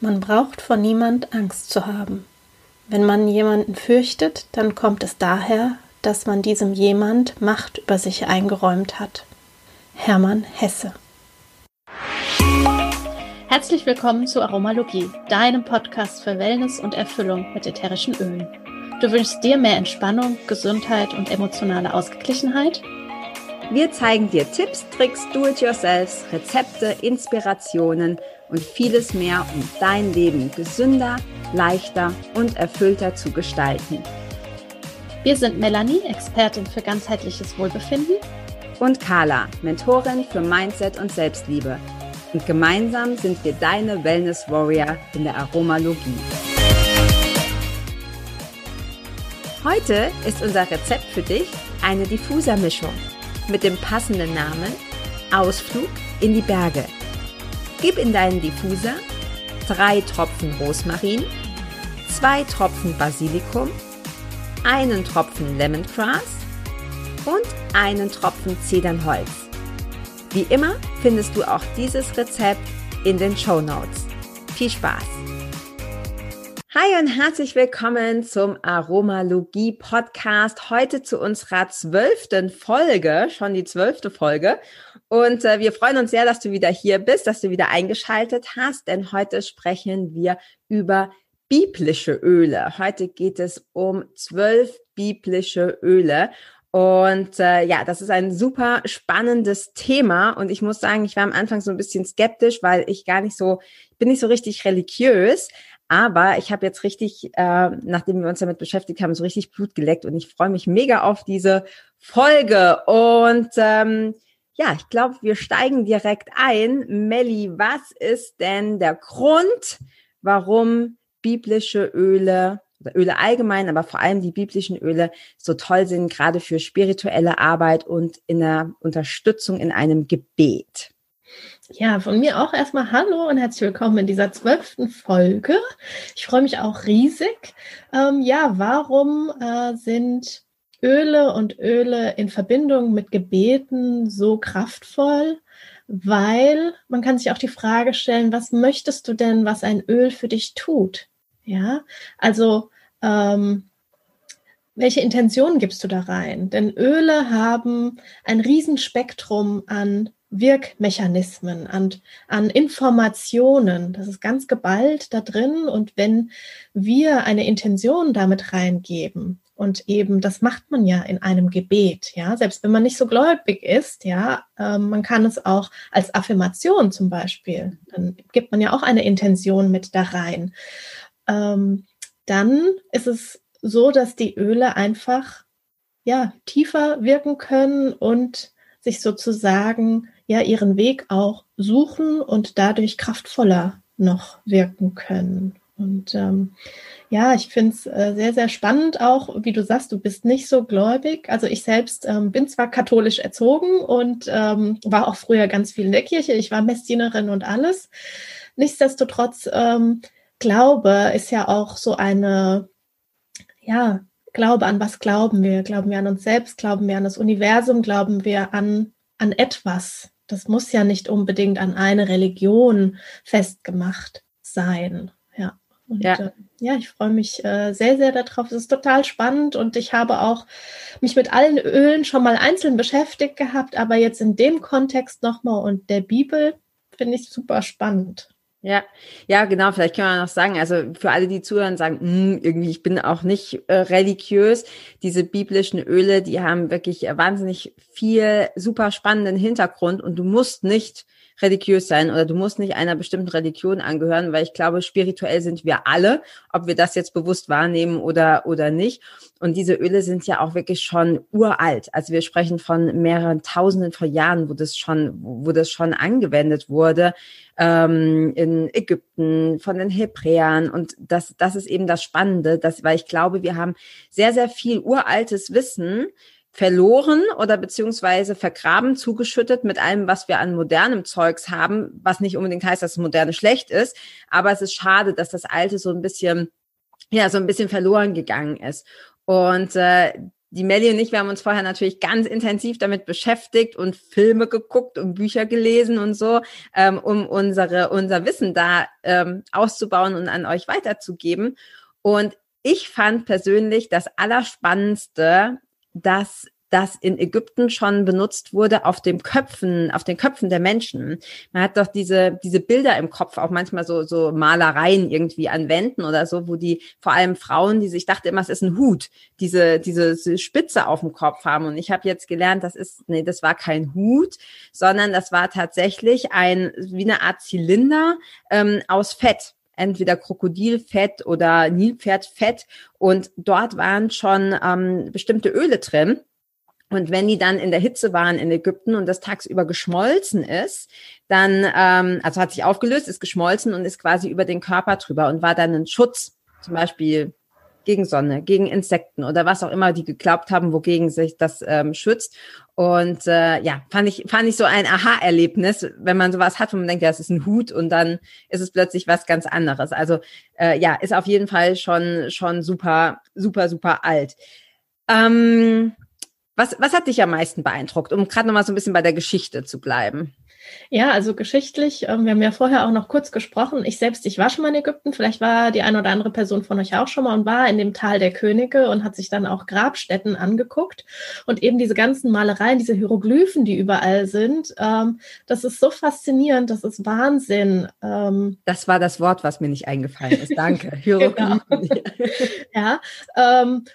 Man braucht vor niemand Angst zu haben. Wenn man jemanden fürchtet, dann kommt es daher, dass man diesem jemand Macht über sich eingeräumt hat. Hermann Hesse Herzlich willkommen zu Aromalogie, deinem Podcast für Wellness und Erfüllung mit ätherischen Ölen. Du wünschst dir mehr Entspannung, Gesundheit und emotionale Ausgeglichenheit? Wir zeigen dir Tipps, Tricks, Do-it-yourselfs, Rezepte, Inspirationen und vieles mehr, um dein Leben gesünder, leichter und erfüllter zu gestalten. Wir sind Melanie, Expertin für ganzheitliches Wohlbefinden. Und Carla, Mentorin für Mindset und Selbstliebe. Und gemeinsam sind wir deine Wellness Warrior in der Aromalogie. Heute ist unser Rezept für dich eine Diffusermischung mit dem passenden Namen Ausflug in die Berge. Gib in deinen Diffuser drei Tropfen Rosmarin, zwei Tropfen Basilikum, einen Tropfen Lemongrass und einen Tropfen Zedernholz. Wie immer findest du auch dieses Rezept in den Show Notes. Viel Spaß! Hi und herzlich willkommen zum Aromalogie Podcast. Heute zu unserer zwölften Folge, schon die zwölfte Folge. Und äh, wir freuen uns sehr, dass du wieder hier bist, dass du wieder eingeschaltet hast, denn heute sprechen wir über biblische Öle. Heute geht es um zwölf biblische Öle. Und äh, ja, das ist ein super spannendes Thema. Und ich muss sagen, ich war am Anfang so ein bisschen skeptisch, weil ich gar nicht so, ich bin nicht so richtig religiös. Aber ich habe jetzt richtig, äh, nachdem wir uns damit beschäftigt haben, so richtig Blut geleckt und ich freue mich mega auf diese Folge. Und ähm, ja, ich glaube, wir steigen direkt ein. Melli, was ist denn der Grund, warum biblische Öle Öle allgemein, aber vor allem die biblischen Öle so toll sind, gerade für spirituelle Arbeit und in der Unterstützung in einem Gebet? Ja, von mir auch erstmal Hallo und herzlich willkommen in dieser zwölften Folge. Ich freue mich auch riesig. Ähm, ja, warum äh, sind Öle und Öle in Verbindung mit Gebeten so kraftvoll? Weil man kann sich auch die Frage stellen, was möchtest du denn, was ein Öl für dich tut? Ja, also ähm, welche Intentionen gibst du da rein? Denn Öle haben ein Riesenspektrum an Wirkmechanismen, an, an Informationen. Das ist ganz geballt da drin. Und wenn wir eine Intention damit reingeben, und eben, das macht man ja in einem Gebet, ja, selbst wenn man nicht so gläubig ist, ja, äh, man kann es auch als Affirmation zum Beispiel, dann gibt man ja auch eine Intention mit da rein. Ähm, dann ist es so, dass die Öle einfach ja tiefer wirken können und sich sozusagen ja ihren Weg auch suchen und dadurch kraftvoller noch wirken können. Und ähm, ja, ich finde es äh, sehr, sehr spannend auch, wie du sagst, du bist nicht so gläubig. Also ich selbst ähm, bin zwar katholisch erzogen und ähm, war auch früher ganz viel in der Kirche. Ich war Messdienerin und alles. Nichtsdestotrotz, ähm, Glaube ist ja auch so eine, ja, Glaube, an was glauben wir? Glauben wir an uns selbst? Glauben wir an das Universum? Glauben wir an, an etwas? Das muss ja nicht unbedingt an eine Religion festgemacht sein. Ja. Und, ja. Äh, ja, ich freue mich äh, sehr, sehr darauf. Es ist total spannend und ich habe auch mich mit allen Ölen schon mal einzeln beschäftigt gehabt, aber jetzt in dem Kontext nochmal und der Bibel finde ich super spannend. Ja, ja, genau. Vielleicht können wir noch sagen, also für alle, die zuhören, sagen, hm, irgendwie, ich bin auch nicht äh, religiös. Diese biblischen Öle, die haben wirklich wahnsinnig viel super spannenden Hintergrund und du musst nicht religiös sein oder du musst nicht einer bestimmten Religion angehören, weil ich glaube, spirituell sind wir alle, ob wir das jetzt bewusst wahrnehmen oder, oder nicht. Und diese Öle sind ja auch wirklich schon uralt. Also wir sprechen von mehreren Tausenden von Jahren, wo das schon, wo das schon angewendet wurde ähm, in Ägypten von den Hebräern. Und das, das ist eben das Spannende, dass, weil ich glaube, wir haben sehr, sehr viel uraltes Wissen, verloren oder beziehungsweise vergraben, zugeschüttet mit allem, was wir an modernem Zeugs haben, was nicht unbedingt heißt, dass das Moderne schlecht ist, aber es ist schade, dass das Alte so ein bisschen, ja, so ein bisschen verloren gegangen ist. Und äh, die Melly und ich, wir haben uns vorher natürlich ganz intensiv damit beschäftigt und Filme geguckt und Bücher gelesen und so, ähm, um unsere, unser Wissen da ähm, auszubauen und an euch weiterzugeben. Und ich fand persönlich das Allerspannendste, dass das in Ägypten schon benutzt wurde auf dem Köpfen, auf den Köpfen der Menschen. Man hat doch diese, diese Bilder im Kopf, auch manchmal so, so Malereien irgendwie an Wänden oder so, wo die, vor allem Frauen, die sich dachte immer, es ist ein Hut, diese, diese Spitze auf dem Kopf haben. Und ich habe jetzt gelernt, das ist, nee, das war kein Hut, sondern das war tatsächlich ein, wie eine Art Zylinder ähm, aus Fett entweder Krokodilfett oder Nilpferdfett und dort waren schon ähm, bestimmte Öle drin. Und wenn die dann in der Hitze waren in Ägypten und das tagsüber geschmolzen ist, dann, ähm, also hat sich aufgelöst, ist geschmolzen und ist quasi über den Körper drüber und war dann ein Schutz, zum Beispiel gegen Sonne, gegen Insekten oder was auch immer die geglaubt haben, wogegen sich das ähm, schützt. Und äh, ja, fand ich, fand ich so ein Aha-Erlebnis, wenn man sowas hat, wo man denkt, ja, es ist ein Hut und dann ist es plötzlich was ganz anderes. Also äh, ja, ist auf jeden Fall schon, schon super, super, super alt. Ähm, was, was hat dich am meisten beeindruckt, um gerade nochmal so ein bisschen bei der Geschichte zu bleiben? Ja, also geschichtlich, ähm, wir haben ja vorher auch noch kurz gesprochen. Ich selbst, ich war schon mal in Ägypten. Vielleicht war die eine oder andere Person von euch auch schon mal und war in dem Tal der Könige und hat sich dann auch Grabstätten angeguckt. Und eben diese ganzen Malereien, diese Hieroglyphen, die überall sind, ähm, das ist so faszinierend, das ist Wahnsinn. Ähm, das war das Wort, was mir nicht eingefallen ist. Danke. Hieroglyphen. genau. ja,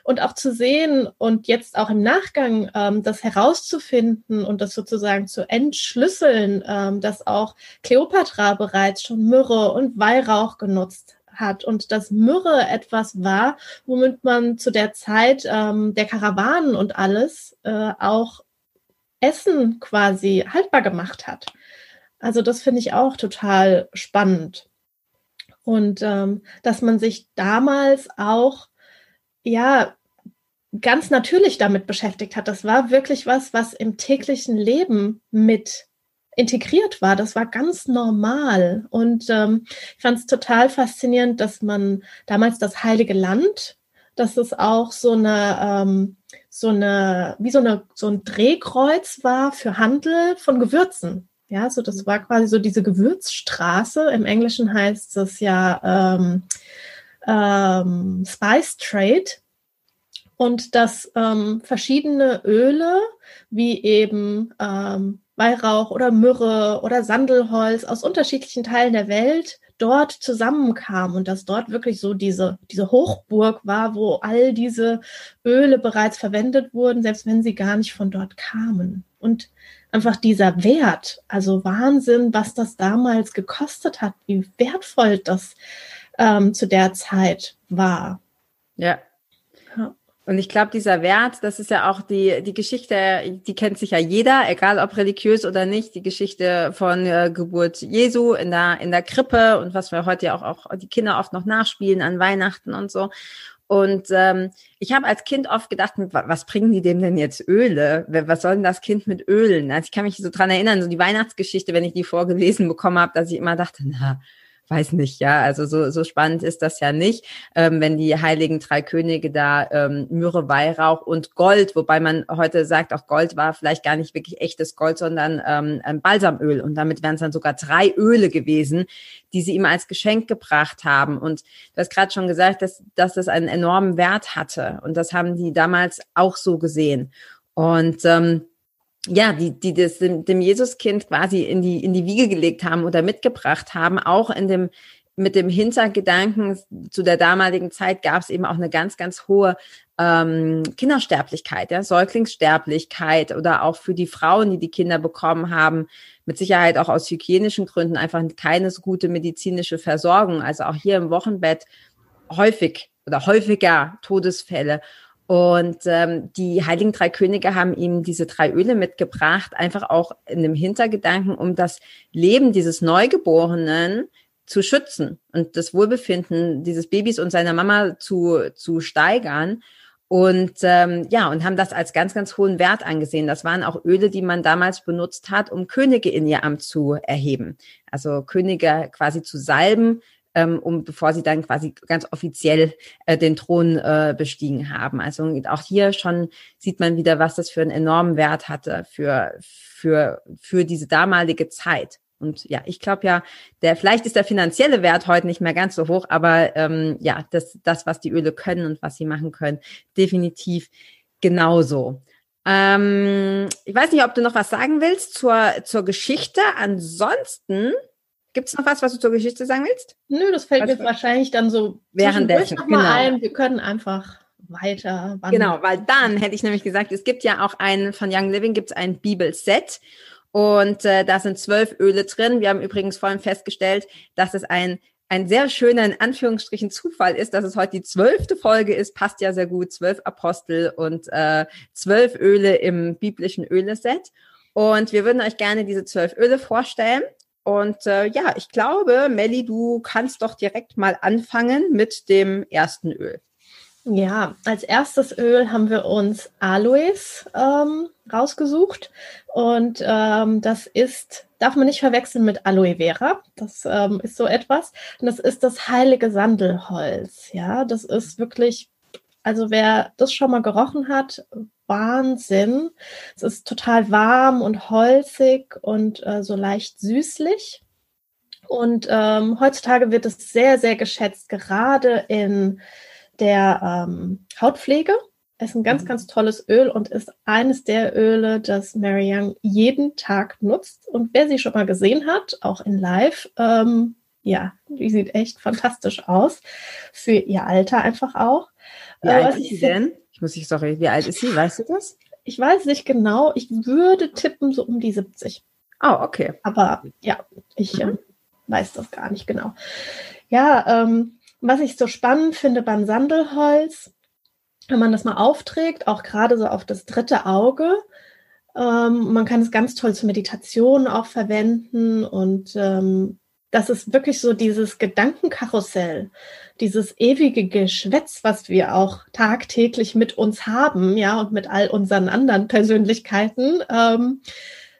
und auch zu sehen und jetzt auch im Nachgang das herauszufinden und das sozusagen zu entschlüsseln, ähm, dass auch Kleopatra bereits schon Myrrhe und Weihrauch genutzt hat und dass Myrrhe etwas war, womit man zu der Zeit ähm, der Karawanen und alles äh, auch Essen quasi haltbar gemacht hat. Also das finde ich auch total spannend. Und ähm, dass man sich damals auch, ja, ganz natürlich damit beschäftigt hat. Das war wirklich was, was im täglichen Leben mit integriert war. Das war ganz normal. Und ähm, ich fand es total faszinierend, dass man damals das Heilige Land, dass es auch so eine, ähm, so eine, wie so eine, so ein Drehkreuz war für Handel von Gewürzen. Ja, so das war quasi so diese Gewürzstraße. Im Englischen heißt es ja ähm, ähm, Spice Trade. Und dass ähm, verschiedene Öle, wie eben ähm, Weihrauch oder Myrrhe oder Sandelholz aus unterschiedlichen Teilen der Welt dort zusammenkam und dass dort wirklich so diese, diese Hochburg war, wo all diese Öle bereits verwendet wurden, selbst wenn sie gar nicht von dort kamen. Und einfach dieser Wert, also Wahnsinn, was das damals gekostet hat, wie wertvoll das ähm, zu der Zeit war. Ja, und ich glaube, dieser Wert, das ist ja auch die, die Geschichte, die kennt sich ja jeder, egal ob religiös oder nicht, die Geschichte von äh, Geburt Jesu in der, in der Krippe und was wir heute ja auch, auch die Kinder oft noch nachspielen an Weihnachten und so. Und ähm, ich habe als Kind oft gedacht, was bringen die dem denn jetzt Öle? Was soll denn das Kind mit Ölen? Also ich kann mich so dran erinnern, so die Weihnachtsgeschichte, wenn ich die vorgelesen bekommen habe, dass ich immer dachte, na, weiß nicht, ja, also so, so spannend ist das ja nicht, ähm, wenn die heiligen drei Könige da ähm, Myrrhe, Weihrauch und Gold, wobei man heute sagt, auch Gold war vielleicht gar nicht wirklich echtes Gold, sondern ähm, Balsamöl. Und damit wären es dann sogar drei Öle gewesen, die sie ihm als Geschenk gebracht haben. Und du hast gerade schon gesagt, dass, dass das einen enormen Wert hatte. Und das haben die damals auch so gesehen. Und ähm, ja, die, die das dem, dem Jesuskind quasi in die, in die Wiege gelegt haben oder mitgebracht haben, auch in dem, mit dem Hintergedanken, zu der damaligen Zeit gab es eben auch eine ganz, ganz hohe ähm, Kindersterblichkeit, ja, Säuglingssterblichkeit oder auch für die Frauen, die die Kinder bekommen haben, mit Sicherheit auch aus hygienischen Gründen einfach keine so gute medizinische Versorgung. Also auch hier im Wochenbett häufig oder häufiger Todesfälle. Und ähm, die Heiligen Drei Könige haben ihm diese drei Öle mitgebracht, einfach auch in dem Hintergedanken, um das Leben dieses Neugeborenen zu schützen und das Wohlbefinden dieses Babys und seiner Mama zu, zu steigern. Und ähm, ja, und haben das als ganz, ganz hohen Wert angesehen. Das waren auch Öle, die man damals benutzt hat, um Könige in ihr Amt zu erheben. Also Könige quasi zu salben, ähm, um bevor sie dann quasi ganz offiziell äh, den Thron äh, bestiegen haben. Also auch hier schon sieht man wieder, was das für einen enormen Wert hatte für für für diese damalige Zeit. Und ja, ich glaube ja, der vielleicht ist der finanzielle Wert heute nicht mehr ganz so hoch, aber ähm, ja, das, das, was die Öle können und was sie machen können, definitiv genauso. Ähm, ich weiß nicht, ob du noch was sagen willst zur, zur Geschichte. Ansonsten gibt es noch was, was du zur Geschichte sagen willst? Nö, das fällt was mir wahrscheinlich dann so währenddessen noch mal genau. ein. Wir können einfach weiter. Wandern. Genau, weil dann hätte ich nämlich gesagt, es gibt ja auch ein von Young Living gibt es ein Bibelset und äh, da sind zwölf Öle drin. Wir haben übrigens vorhin festgestellt, dass es ein ein sehr schöner, in Anführungsstrichen, Zufall ist, dass es heute die zwölfte Folge ist, passt ja sehr gut, zwölf Apostel und äh, zwölf Öle im biblischen Öleset. Und wir würden euch gerne diese zwölf Öle vorstellen. Und äh, ja, ich glaube, Melli, du kannst doch direkt mal anfangen mit dem ersten Öl. Ja, als erstes Öl haben wir uns Aloes ähm, rausgesucht und ähm, das ist, darf man nicht verwechseln mit Aloe Vera. Das ähm, ist so etwas. Und das ist das heilige Sandelholz. Ja, das ist wirklich, also wer das schon mal gerochen hat, Wahnsinn. Es ist total warm und holzig und äh, so leicht süßlich. Und ähm, heutzutage wird es sehr, sehr geschätzt, gerade in der ähm, Hautpflege. Ist ein ganz, mhm. ganz tolles Öl und ist eines der Öle, das Mary Young jeden Tag nutzt. Und wer sie schon mal gesehen hat, auch in Live, ähm, ja, die sieht echt fantastisch aus. Für ihr Alter einfach auch. Wie äh, alt ist sie denn? Ich muss nicht, sorry, wie alt ist sie? Weißt du das? Ich weiß nicht genau. Ich würde tippen so um die 70. Oh, okay. Aber ja, ich mhm. äh, weiß das gar nicht genau. Ja, ähm, was ich so spannend finde beim Sandelholz, wenn man das mal aufträgt, auch gerade so auf das dritte Auge, ähm, man kann es ganz toll zur Meditation auch verwenden und ähm, das ist wirklich so dieses Gedankenkarussell, dieses ewige Geschwätz, was wir auch tagtäglich mit uns haben, ja, und mit all unseren anderen Persönlichkeiten. Ähm,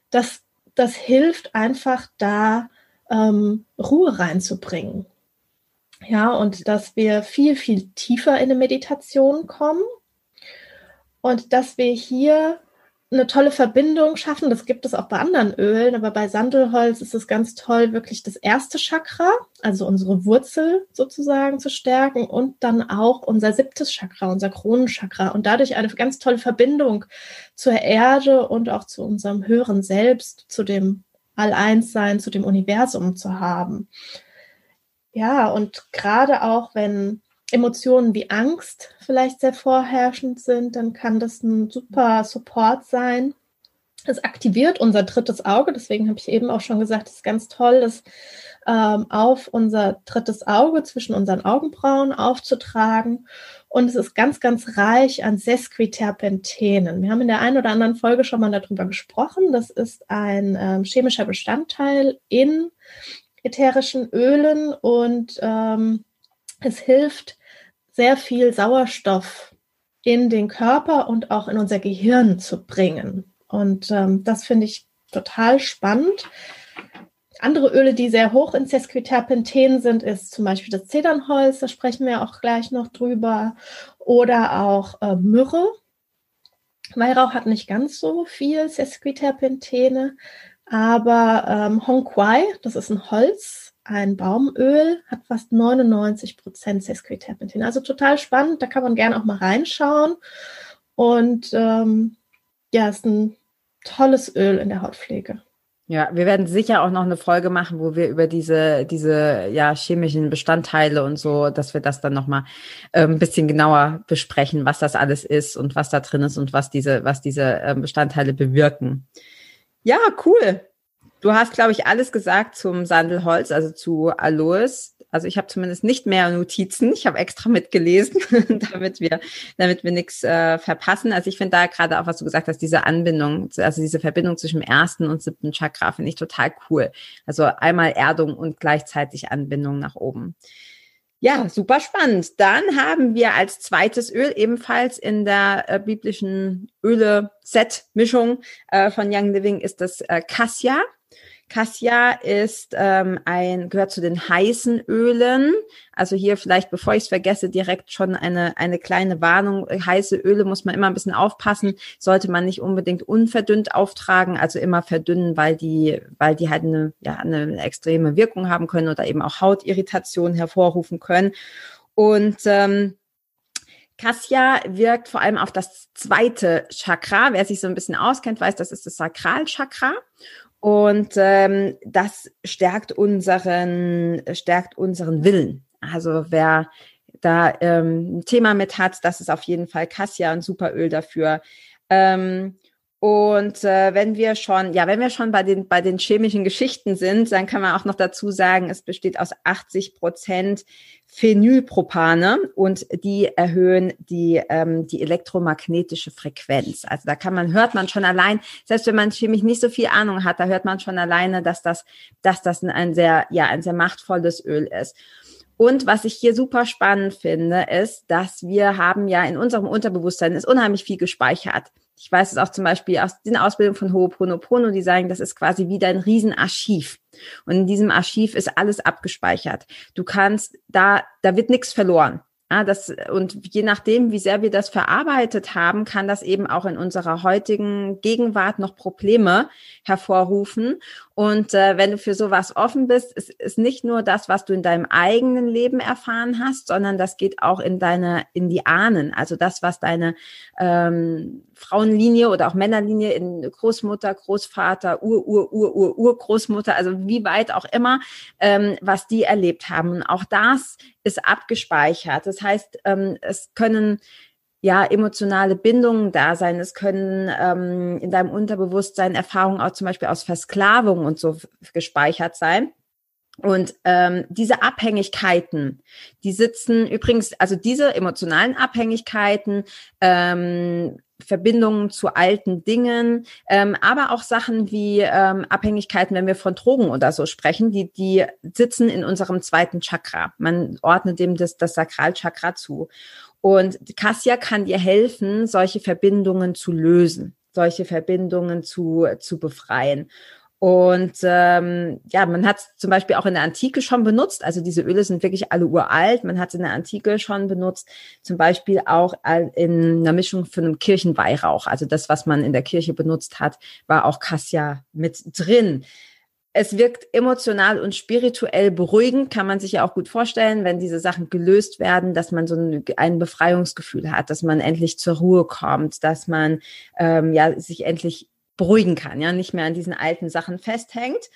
das, das hilft einfach da, ähm, Ruhe reinzubringen. Ja, und dass wir viel, viel tiefer in eine Meditation kommen und dass wir hier eine tolle Verbindung schaffen. Das gibt es auch bei anderen Ölen, aber bei Sandelholz ist es ganz toll, wirklich das erste Chakra, also unsere Wurzel sozusagen zu stärken und dann auch unser siebtes Chakra, unser Kronenchakra und dadurch eine ganz tolle Verbindung zur Erde und auch zu unserem höheren Selbst, zu dem All-Eins-Sein, zu dem Universum zu haben. Ja, und gerade auch wenn Emotionen wie Angst vielleicht sehr vorherrschend sind, dann kann das ein super Support sein. Es aktiviert unser drittes Auge, deswegen habe ich eben auch schon gesagt, es ist ganz toll, das ähm, auf unser drittes Auge zwischen unseren Augenbrauen aufzutragen. Und es ist ganz, ganz reich an Sesquiterpentenen. Wir haben in der einen oder anderen Folge schon mal darüber gesprochen. Das ist ein ähm, chemischer Bestandteil in ätherischen Ölen und ähm, es hilft sehr viel Sauerstoff in den Körper und auch in unser Gehirn zu bringen. Und ähm, das finde ich total spannend. Andere Öle, die sehr hoch in Sesquiterpenten sind, ist zum Beispiel das Zedernholz, da sprechen wir auch gleich noch drüber, oder auch äh, Myrrhe. Weihrauch hat nicht ganz so viel Sesquiterpentene, aber ähm, Hong Kwai, das ist ein Holz, ein Baumöl, hat fast 99 Prozent Sesquiterpentin. Also total spannend, da kann man gerne auch mal reinschauen. Und ähm, ja, ist ein tolles Öl in der Hautpflege. Ja, wir werden sicher auch noch eine Folge machen, wo wir über diese, diese ja, chemischen Bestandteile und so, dass wir das dann nochmal äh, ein bisschen genauer besprechen, was das alles ist und was da drin ist und was diese, was diese äh, Bestandteile bewirken. Ja, cool. Du hast, glaube ich, alles gesagt zum Sandelholz, also zu Aloes. Also ich habe zumindest nicht mehr Notizen. Ich habe extra mitgelesen, damit wir, damit wir nichts äh, verpassen. Also ich finde da gerade auch, was du gesagt hast, diese Anbindung, also diese Verbindung zwischen ersten und siebten Chakra, finde ich total cool. Also einmal Erdung und gleichzeitig Anbindung nach oben. Ja, super spannend. Dann haben wir als zweites Öl ebenfalls in der äh, biblischen Öle-Set-Mischung äh, von Young Living ist das äh, Cassia. Cassia ist ähm, ein, gehört zu den heißen Ölen. Also hier vielleicht, bevor ich es vergesse, direkt schon eine, eine kleine Warnung. Heiße Öle muss man immer ein bisschen aufpassen, sollte man nicht unbedingt unverdünnt auftragen, also immer verdünnen, weil die, weil die halt eine, ja, eine extreme Wirkung haben können oder eben auch Hautirritationen hervorrufen können. Und ähm, Kassia wirkt vor allem auf das zweite Chakra. Wer sich so ein bisschen auskennt, weiß, das ist das Sakralchakra. Und ähm, das stärkt unseren, stärkt unseren Willen. Also wer da ähm, ein Thema mit hat, das ist auf jeden Fall Cassia und Superöl dafür. Ähm, und äh, wenn wir schon, ja, wenn wir schon bei den bei den chemischen Geschichten sind, dann kann man auch noch dazu sagen, es besteht aus 80 Prozent Phenylpropane und die erhöhen die ähm, die elektromagnetische Frequenz. Also da kann man hört man schon allein, selbst wenn man chemisch nicht so viel Ahnung hat, da hört man schon alleine, dass das dass das ein sehr ja ein sehr machtvolles Öl ist. Und was ich hier super spannend finde, ist, dass wir haben ja in unserem Unterbewusstsein ist unheimlich viel gespeichert. Ich weiß es auch zum Beispiel aus den Ausbildungen von Ho'oponopono, die sagen, das ist quasi wie dein Riesenarchiv. Und in diesem Archiv ist alles abgespeichert. Du kannst da, da wird nichts verloren. Ja, das, und je nachdem, wie sehr wir das verarbeitet haben, kann das eben auch in unserer heutigen Gegenwart noch Probleme hervorrufen. Und äh, wenn du für sowas offen bist, ist, ist nicht nur das, was du in deinem eigenen Leben erfahren hast, sondern das geht auch in deine, in die Ahnen. Also das, was deine ähm, Frauenlinie oder auch Männerlinie in Großmutter, Großvater, Ur, Ur, Ur, Ur, Urgroßmutter, also wie weit auch immer, ähm, was die erlebt haben. Und auch das ist abgespeichert. Das heißt, ähm, es können ja, emotionale Bindungen da sein. Es können ähm, in deinem Unterbewusstsein Erfahrungen auch zum Beispiel aus Versklavung und so gespeichert sein. Und ähm, diese Abhängigkeiten, die sitzen übrigens, also diese emotionalen Abhängigkeiten, ähm, Verbindungen zu alten Dingen, ähm, aber auch Sachen wie ähm, Abhängigkeiten, wenn wir von Drogen oder so sprechen, die, die sitzen in unserem zweiten Chakra. Man ordnet dem das, das Sakralchakra zu. Und Kassia kann dir helfen, solche Verbindungen zu lösen, solche Verbindungen zu, zu befreien. Und ähm, ja, man hat zum Beispiel auch in der Antike schon benutzt. Also diese Öle sind wirklich alle uralt. Man hat es in der Antike schon benutzt, zum Beispiel auch in einer Mischung für einen Kirchenweihrauch. Also das, was man in der Kirche benutzt hat, war auch Cassia mit drin. Es wirkt emotional und spirituell beruhigend, kann man sich ja auch gut vorstellen, wenn diese Sachen gelöst werden, dass man so ein, Befreiungsgefühl hat, dass man endlich zur Ruhe kommt, dass man ähm, ja sich endlich beruhigen kann, ja, nicht mehr an diesen alten Sachen festhängt.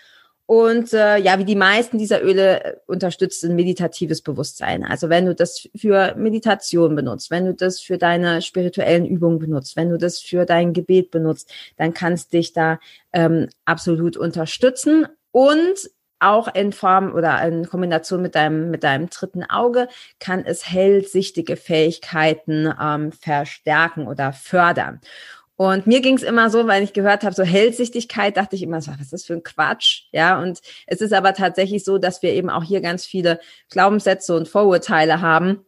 Und äh, ja, wie die meisten dieser Öle äh, unterstützt ein meditatives Bewusstsein. Also wenn du das für Meditation benutzt, wenn du das für deine spirituellen Übungen benutzt, wenn du das für dein Gebet benutzt, dann kannst dich da ähm, absolut unterstützen. Und auch in Form oder in Kombination mit deinem, mit deinem dritten Auge kann es hellsichtige Fähigkeiten ähm, verstärken oder fördern. Und mir ging es immer so, weil ich gehört habe, so Hellsichtigkeit, dachte ich immer so, was ist das für ein Quatsch? Ja, und es ist aber tatsächlich so, dass wir eben auch hier ganz viele Glaubenssätze und Vorurteile haben.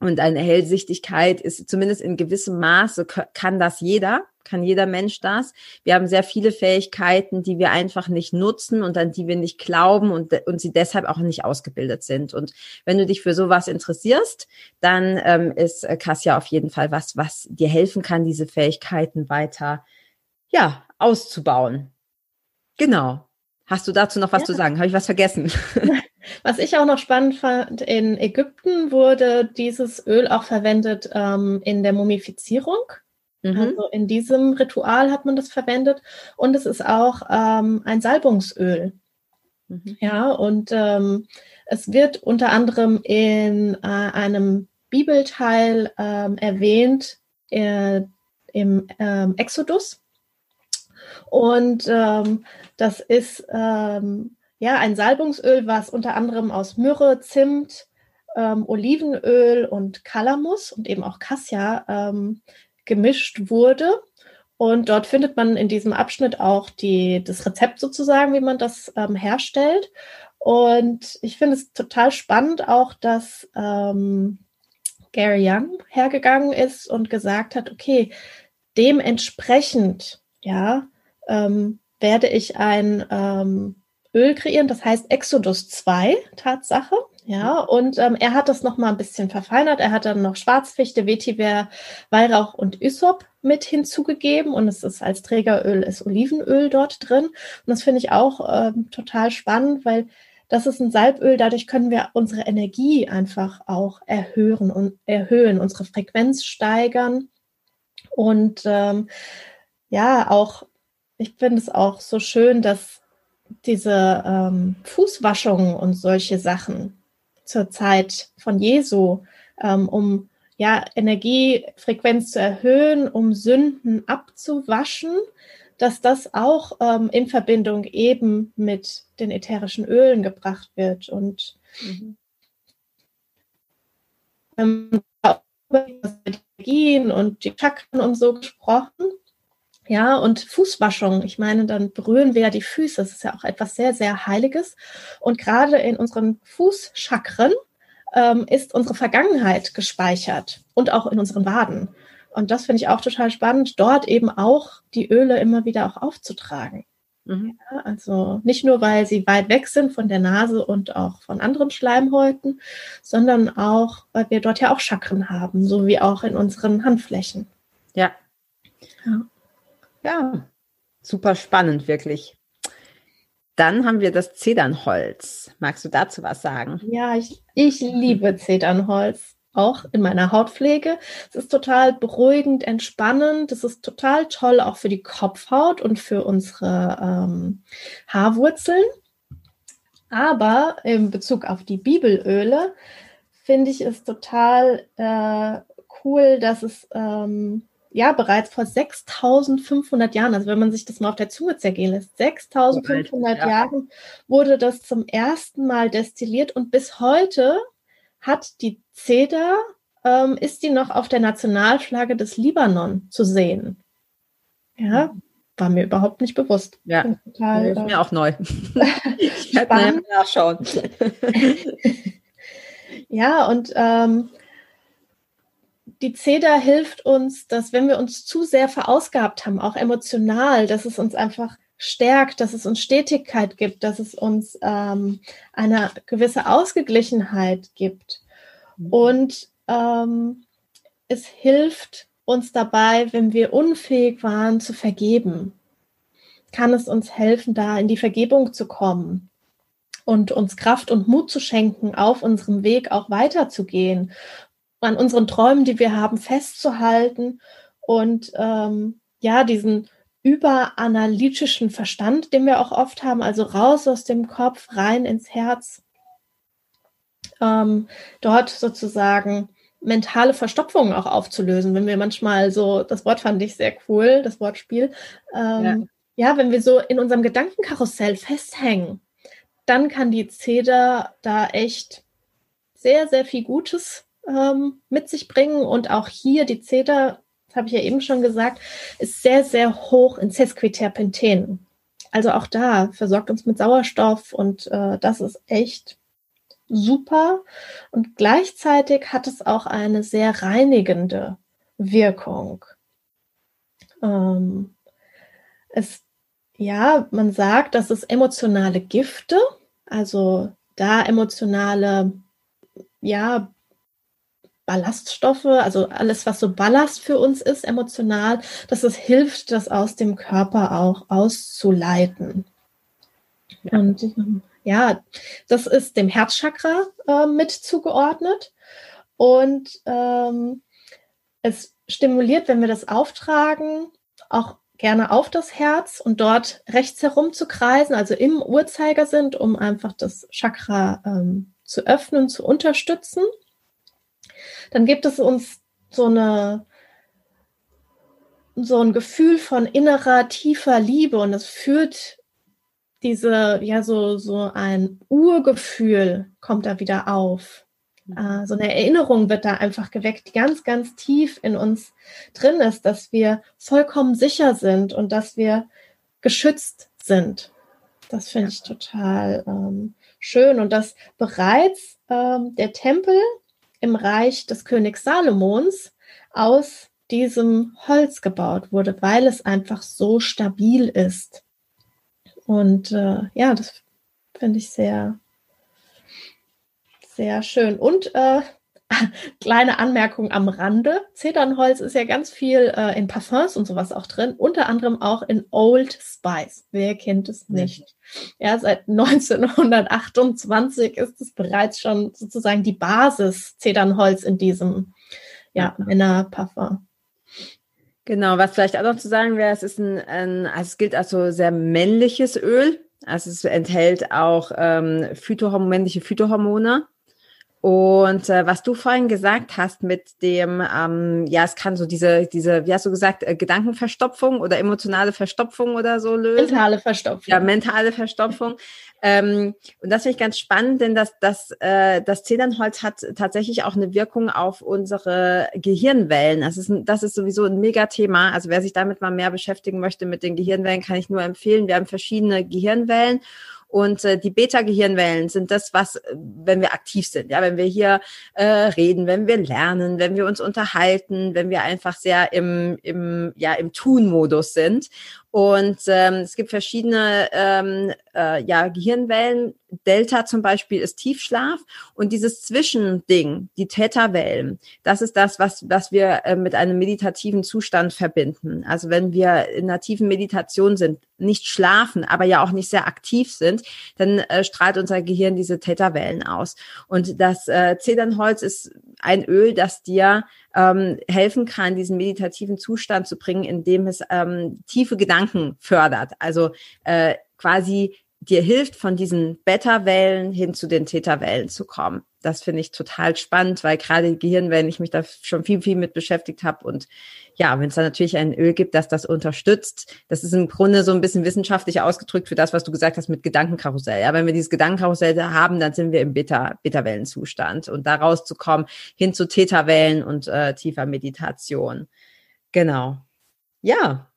Und eine Hellsichtigkeit ist zumindest in gewissem Maße, kann das jeder kann jeder Mensch das. Wir haben sehr viele Fähigkeiten, die wir einfach nicht nutzen und an die wir nicht glauben und, und sie deshalb auch nicht ausgebildet sind. Und wenn du dich für sowas interessierst, dann ähm, ist Kassia auf jeden Fall was, was dir helfen kann, diese Fähigkeiten weiter, ja, auszubauen. Genau. Hast du dazu noch was ja. zu sagen? Habe ich was vergessen? Was ich auch noch spannend fand, in Ägypten wurde dieses Öl auch verwendet ähm, in der Mumifizierung. Mhm. Also in diesem Ritual hat man das verwendet und es ist auch ähm, ein Salbungsöl. Mhm. Ja, und ähm, es wird unter anderem in äh, einem Bibelteil ähm, erwähnt äh, im ähm, Exodus. Und ähm, das ist ähm, ja ein Salbungsöl, was unter anderem aus Myrrhe, Zimt, ähm, Olivenöl und Kalamus und eben auch Cassia ähm, gemischt wurde. Und dort findet man in diesem Abschnitt auch die, das Rezept sozusagen, wie man das ähm, herstellt. Und ich finde es total spannend auch, dass ähm, Gary Young hergegangen ist und gesagt hat, okay, dementsprechend, ja, ähm, werde ich ein ähm, Öl kreieren, das heißt Exodus 2, Tatsache. Ja, und ähm, er hat das nochmal ein bisschen verfeinert. Er hat dann noch Schwarzfichte, Vetiver, Weihrauch und Ysop mit hinzugegeben. Und es ist als Trägeröl ist Olivenöl dort drin. Und das finde ich auch ähm, total spannend, weil das ist ein Salböl, dadurch können wir unsere Energie einfach auch erhöhen und erhöhen, unsere Frequenz steigern. Und ähm, ja, auch, ich finde es auch so schön, dass diese ähm, Fußwaschungen und solche Sachen zur Zeit von Jesu, ähm, um ja Energiefrequenz zu erhöhen, um Sünden abzuwaschen, dass das auch ähm, in Verbindung eben mit den ätherischen Ölen gebracht wird und mhm. ähm, über Energien und die Chakren und so gesprochen. Ja, und Fußwaschung. Ich meine, dann berühren wir ja die Füße. Das ist ja auch etwas sehr, sehr Heiliges. Und gerade in unseren Fußchakren ähm, ist unsere Vergangenheit gespeichert und auch in unseren Waden. Und das finde ich auch total spannend, dort eben auch die Öle immer wieder auch aufzutragen. Mhm. Ja, also nicht nur, weil sie weit weg sind von der Nase und auch von anderen Schleimhäuten, sondern auch, weil wir dort ja auch Chakren haben, so wie auch in unseren Handflächen. Ja. Ja. Ja, super spannend, wirklich. Dann haben wir das Zedernholz. Magst du dazu was sagen? Ja, ich, ich liebe Zedernholz. Auch in meiner Hautpflege. Es ist total beruhigend, entspannend. Es ist total toll auch für die Kopfhaut und für unsere ähm, Haarwurzeln. Aber in Bezug auf die Bibelöle finde ich es total äh, cool, dass es ähm, ja bereits vor 6500 Jahren, also wenn man sich das mal auf der Zunge zergehen lässt, 6500 ja. Jahren wurde das zum ersten Mal destilliert und bis heute hat die Zeder, ähm, ist die noch auf der Nationalflagge des Libanon zu sehen. Ja, war mir überhaupt nicht bewusst. Ja, total, ist mir äh, auch neu. ich werde nachschauen. ja, und ähm, die Zeder hilft uns, dass wenn wir uns zu sehr verausgabt haben, auch emotional, dass es uns einfach stärkt, dass es uns Stetigkeit gibt, dass es uns ähm, eine gewisse Ausgeglichenheit gibt. Mhm. Und ähm, es hilft uns dabei, wenn wir unfähig waren zu vergeben, kann es uns helfen, da in die Vergebung zu kommen und uns Kraft und Mut zu schenken, auf unserem Weg auch weiterzugehen an unseren Träumen, die wir haben, festzuhalten und ähm, ja, diesen überanalytischen Verstand, den wir auch oft haben, also raus aus dem Kopf, rein ins Herz, ähm, dort sozusagen mentale Verstopfungen auch aufzulösen. Wenn wir manchmal so, das Wort fand ich sehr cool, das Wortspiel, ähm, ja. ja, wenn wir so in unserem Gedankenkarussell festhängen, dann kann die Zeder da echt sehr, sehr viel Gutes ähm, mit sich bringen. Und auch hier die Zeder, das habe ich ja eben schon gesagt, ist sehr, sehr hoch in Sesquiterpenten. Also auch da versorgt uns mit Sauerstoff und äh, das ist echt super. Und gleichzeitig hat es auch eine sehr reinigende Wirkung. Ähm, es, ja, man sagt, dass es emotionale Gifte, also da emotionale, ja, Ballaststoffe, also alles, was so Ballast für uns ist, emotional, dass es hilft, das aus dem Körper auch auszuleiten. Ja. Und ja, das ist dem Herzchakra äh, mit zugeordnet. Und ähm, es stimuliert, wenn wir das auftragen, auch gerne auf das Herz und dort rechts herum zu kreisen, also im Uhrzeigersinn, um einfach das Chakra ähm, zu öffnen, zu unterstützen dann gibt es uns so eine so ein Gefühl von innerer tiefer Liebe und es führt diese ja so so ein Urgefühl kommt da wieder auf. Uh, so eine Erinnerung wird da einfach geweckt, die ganz, ganz tief in uns drin ist, dass wir vollkommen sicher sind und dass wir geschützt sind. Das finde ich total ähm, schön und dass bereits ähm, der Tempel im Reich des Königs Salomons aus diesem Holz gebaut wurde, weil es einfach so stabil ist. Und äh, ja, das finde ich sehr, sehr schön. Und äh, kleine Anmerkung am Rande. Zedernholz ist ja ganz viel äh, in Parfums und sowas auch drin, unter anderem auch in Old Spice. Wer kennt es nicht? Ja, seit 1928 ist es bereits schon sozusagen die Basis Zedernholz in diesem ja, Männerparfum. Genau, was vielleicht auch noch zu sagen wäre, es ist ein, ein also es gilt als so sehr männliches Öl. Also es enthält auch ähm, Phytohormone, männliche Phytohormone. Und äh, was du vorhin gesagt hast mit dem, ähm, ja, es kann so diese, diese, wie hast du gesagt, äh, Gedankenverstopfung oder emotionale Verstopfung oder so lösen. Mentale Verstopfung. Ja, mentale Verstopfung. Ähm, und das finde ich ganz spannend, denn das, das, äh, das Zedernholz hat tatsächlich auch eine Wirkung auf unsere Gehirnwellen. Das ist, das ist sowieso ein Megathema. Also wer sich damit mal mehr beschäftigen möchte mit den Gehirnwellen, kann ich nur empfehlen. Wir haben verschiedene Gehirnwellen und äh, die Beta-Gehirnwellen sind das, was, äh, wenn wir aktiv sind, ja, wenn wir hier äh, reden, wenn wir lernen, wenn wir uns unterhalten, wenn wir einfach sehr im, im, ja, im Tun-Modus sind. Und ähm, es gibt verschiedene ähm, äh, ja, Gehirnwellen. Delta zum Beispiel ist Tiefschlaf und dieses Zwischending, die Theta-Wellen, das ist das, was, was wir äh, mit einem meditativen Zustand verbinden. Also wenn wir in einer tiefen Meditation sind, nicht schlafen, aber ja auch nicht sehr aktiv sind, dann äh, strahlt unser Gehirn diese Theta-Wellen aus. Und das äh, Zedernholz ist ein Öl, das dir ähm, helfen kann, diesen meditativen Zustand zu bringen, indem es ähm, tiefe Gedanken fördert. Also äh, quasi dir hilft, von diesen Beta-Wellen hin zu den Theta-Wellen zu kommen. Das finde ich total spannend, weil gerade Gehirnwellen, ich mich da schon viel, viel mit beschäftigt habe. Und ja, wenn es da natürlich ein Öl gibt, das das unterstützt, das ist im Grunde so ein bisschen wissenschaftlich ausgedrückt für das, was du gesagt hast mit Gedankenkarussell. Ja, wenn wir dieses Gedankenkarussell haben, dann sind wir im Beta, Beta-Wellenzustand. Und da rauszukommen hin zu Theta-Wellen und äh, tiefer Meditation. Genau. Ja,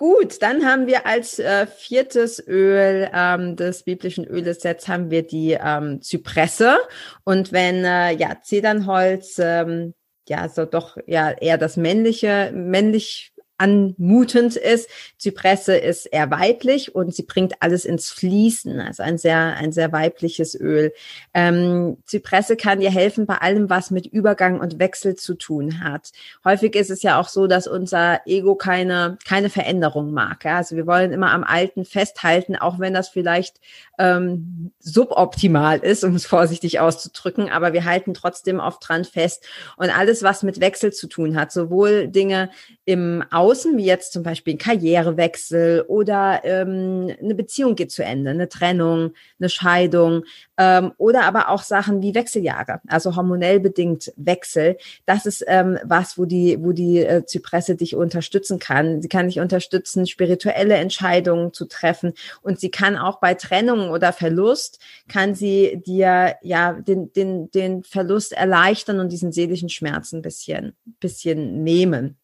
Gut, dann haben wir als äh, viertes Öl ähm, des biblischen Öles jetzt haben wir die ähm, Zypresse. Und wenn äh, ja Zedernholz ähm, ja so doch ja eher das männliche männlich anmutend ist. Zypresse ist eher weiblich und sie bringt alles ins Fließen, also ein sehr, ein sehr weibliches Öl. Ähm, Zypresse kann dir helfen bei allem, was mit Übergang und Wechsel zu tun hat. Häufig ist es ja auch so, dass unser Ego keine, keine Veränderung mag. Ja? Also wir wollen immer am Alten festhalten, auch wenn das vielleicht ähm, suboptimal ist, um es vorsichtig auszudrücken, aber wir halten trotzdem oft dran fest. Und alles, was mit Wechsel zu tun hat, sowohl Dinge im Außen, wie jetzt zum Beispiel ein Karrierewechsel oder ähm, eine Beziehung geht zu Ende, eine Trennung, eine Scheidung ähm, oder aber auch Sachen wie Wechseljahre, also hormonell bedingt Wechsel. Das ist ähm, was, wo die, wo die äh, Zypresse dich unterstützen kann. Sie kann dich unterstützen, spirituelle Entscheidungen zu treffen und sie kann auch bei Trennung oder Verlust, kann sie dir ja den, den, den Verlust erleichtern und diesen seelischen Schmerz ein bisschen, bisschen nehmen.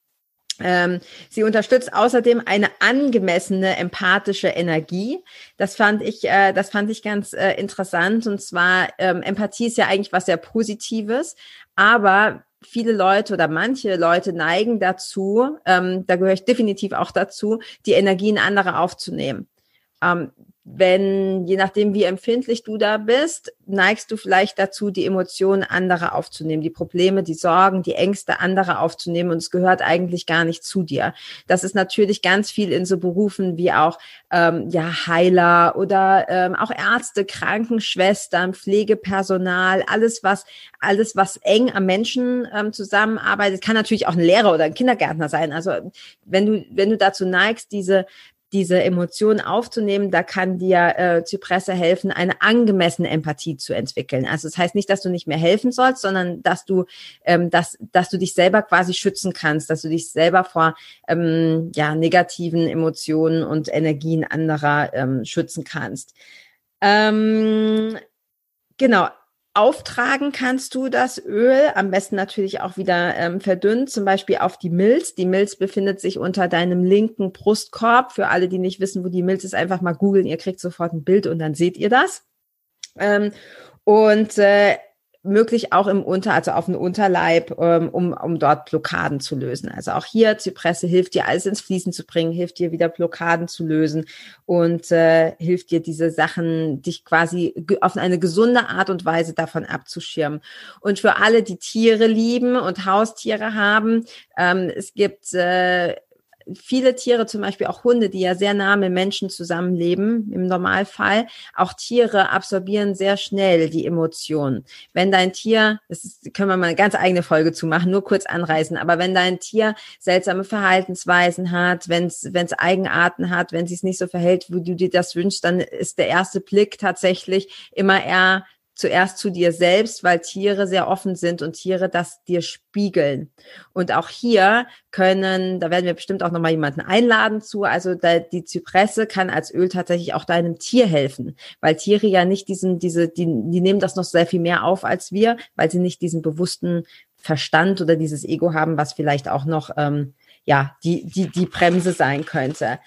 Ähm, sie unterstützt außerdem eine angemessene empathische Energie. Das fand ich, äh, das fand ich ganz äh, interessant. Und zwar ähm, Empathie ist ja eigentlich was sehr Positives, aber viele Leute oder manche Leute neigen dazu, ähm, da gehöre ich definitiv auch dazu, die Energien anderer aufzunehmen. Wenn, je nachdem, wie empfindlich du da bist, neigst du vielleicht dazu, die Emotionen anderer aufzunehmen, die Probleme, die Sorgen, die Ängste anderer aufzunehmen und es gehört eigentlich gar nicht zu dir. Das ist natürlich ganz viel in so Berufen wie auch ähm, ja Heiler oder ähm, auch Ärzte, Krankenschwestern, Pflegepersonal, alles was alles was eng am Menschen ähm, zusammenarbeitet, kann natürlich auch ein Lehrer oder ein Kindergärtner sein. Also wenn du wenn du dazu neigst, diese diese Emotionen aufzunehmen, da kann dir äh, Zypresse helfen, eine angemessene Empathie zu entwickeln. Also das heißt nicht, dass du nicht mehr helfen sollst, sondern dass du, ähm, dass, dass du dich selber quasi schützen kannst, dass du dich selber vor ähm, ja, negativen Emotionen und Energien anderer ähm, schützen kannst. Ähm, genau, Auftragen kannst du das Öl, am besten natürlich auch wieder ähm, verdünnt, zum Beispiel auf die Milz. Die Milz befindet sich unter deinem linken Brustkorb. Für alle, die nicht wissen, wo die Milz ist, einfach mal googeln. Ihr kriegt sofort ein Bild und dann seht ihr das. Ähm, und äh, möglich auch im Unter, also auf den Unterleib, ähm, um, um dort Blockaden zu lösen. Also auch hier Zypresse hilft dir, alles ins Fließen zu bringen, hilft dir wieder Blockaden zu lösen und äh, hilft dir diese Sachen, dich quasi auf eine gesunde Art und Weise davon abzuschirmen. Und für alle, die Tiere lieben und Haustiere haben, ähm, es gibt äh, viele Tiere, zum Beispiel auch Hunde, die ja sehr nah mit Menschen zusammenleben, im Normalfall, auch Tiere absorbieren sehr schnell die Emotionen. Wenn dein Tier, das ist, können wir mal eine ganz eigene Folge zu machen, nur kurz anreißen, aber wenn dein Tier seltsame Verhaltensweisen hat, wenn es es Eigenarten hat, wenn es sich nicht so verhält, wie du dir das wünschst, dann ist der erste Blick tatsächlich immer eher zuerst zu dir selbst, weil Tiere sehr offen sind und Tiere das dir spiegeln. Und auch hier können, da werden wir bestimmt auch nochmal jemanden einladen zu, also da, die Zypresse kann als Öl tatsächlich auch deinem Tier helfen, weil Tiere ja nicht diesen, diese, die, die nehmen das noch sehr viel mehr auf als wir, weil sie nicht diesen bewussten Verstand oder dieses Ego haben, was vielleicht auch noch, ähm, ja, die, die, die Bremse sein könnte.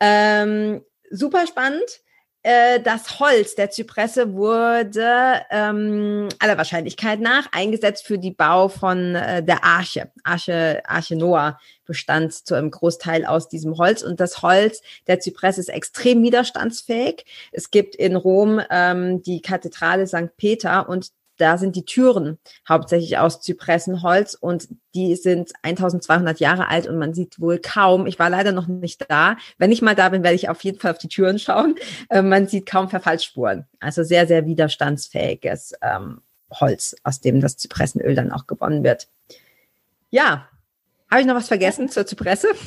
Ähm, super spannend. Äh, das Holz der Zypresse wurde ähm, aller Wahrscheinlichkeit nach eingesetzt für die Bau von äh, der Arche. Arche, Arche Noah bestand zu einem Großteil aus diesem Holz und das Holz der Zypresse ist extrem widerstandsfähig. Es gibt in Rom ähm, die Kathedrale St. Peter und da sind die Türen hauptsächlich aus Zypressenholz und die sind 1200 Jahre alt und man sieht wohl kaum, ich war leider noch nicht da, wenn ich mal da bin, werde ich auf jeden Fall auf die Türen schauen, äh, man sieht kaum Verfallsspuren. Also sehr, sehr widerstandsfähiges ähm, Holz, aus dem das Zypressenöl dann auch gewonnen wird. Ja, habe ich noch was vergessen zur Zypresse?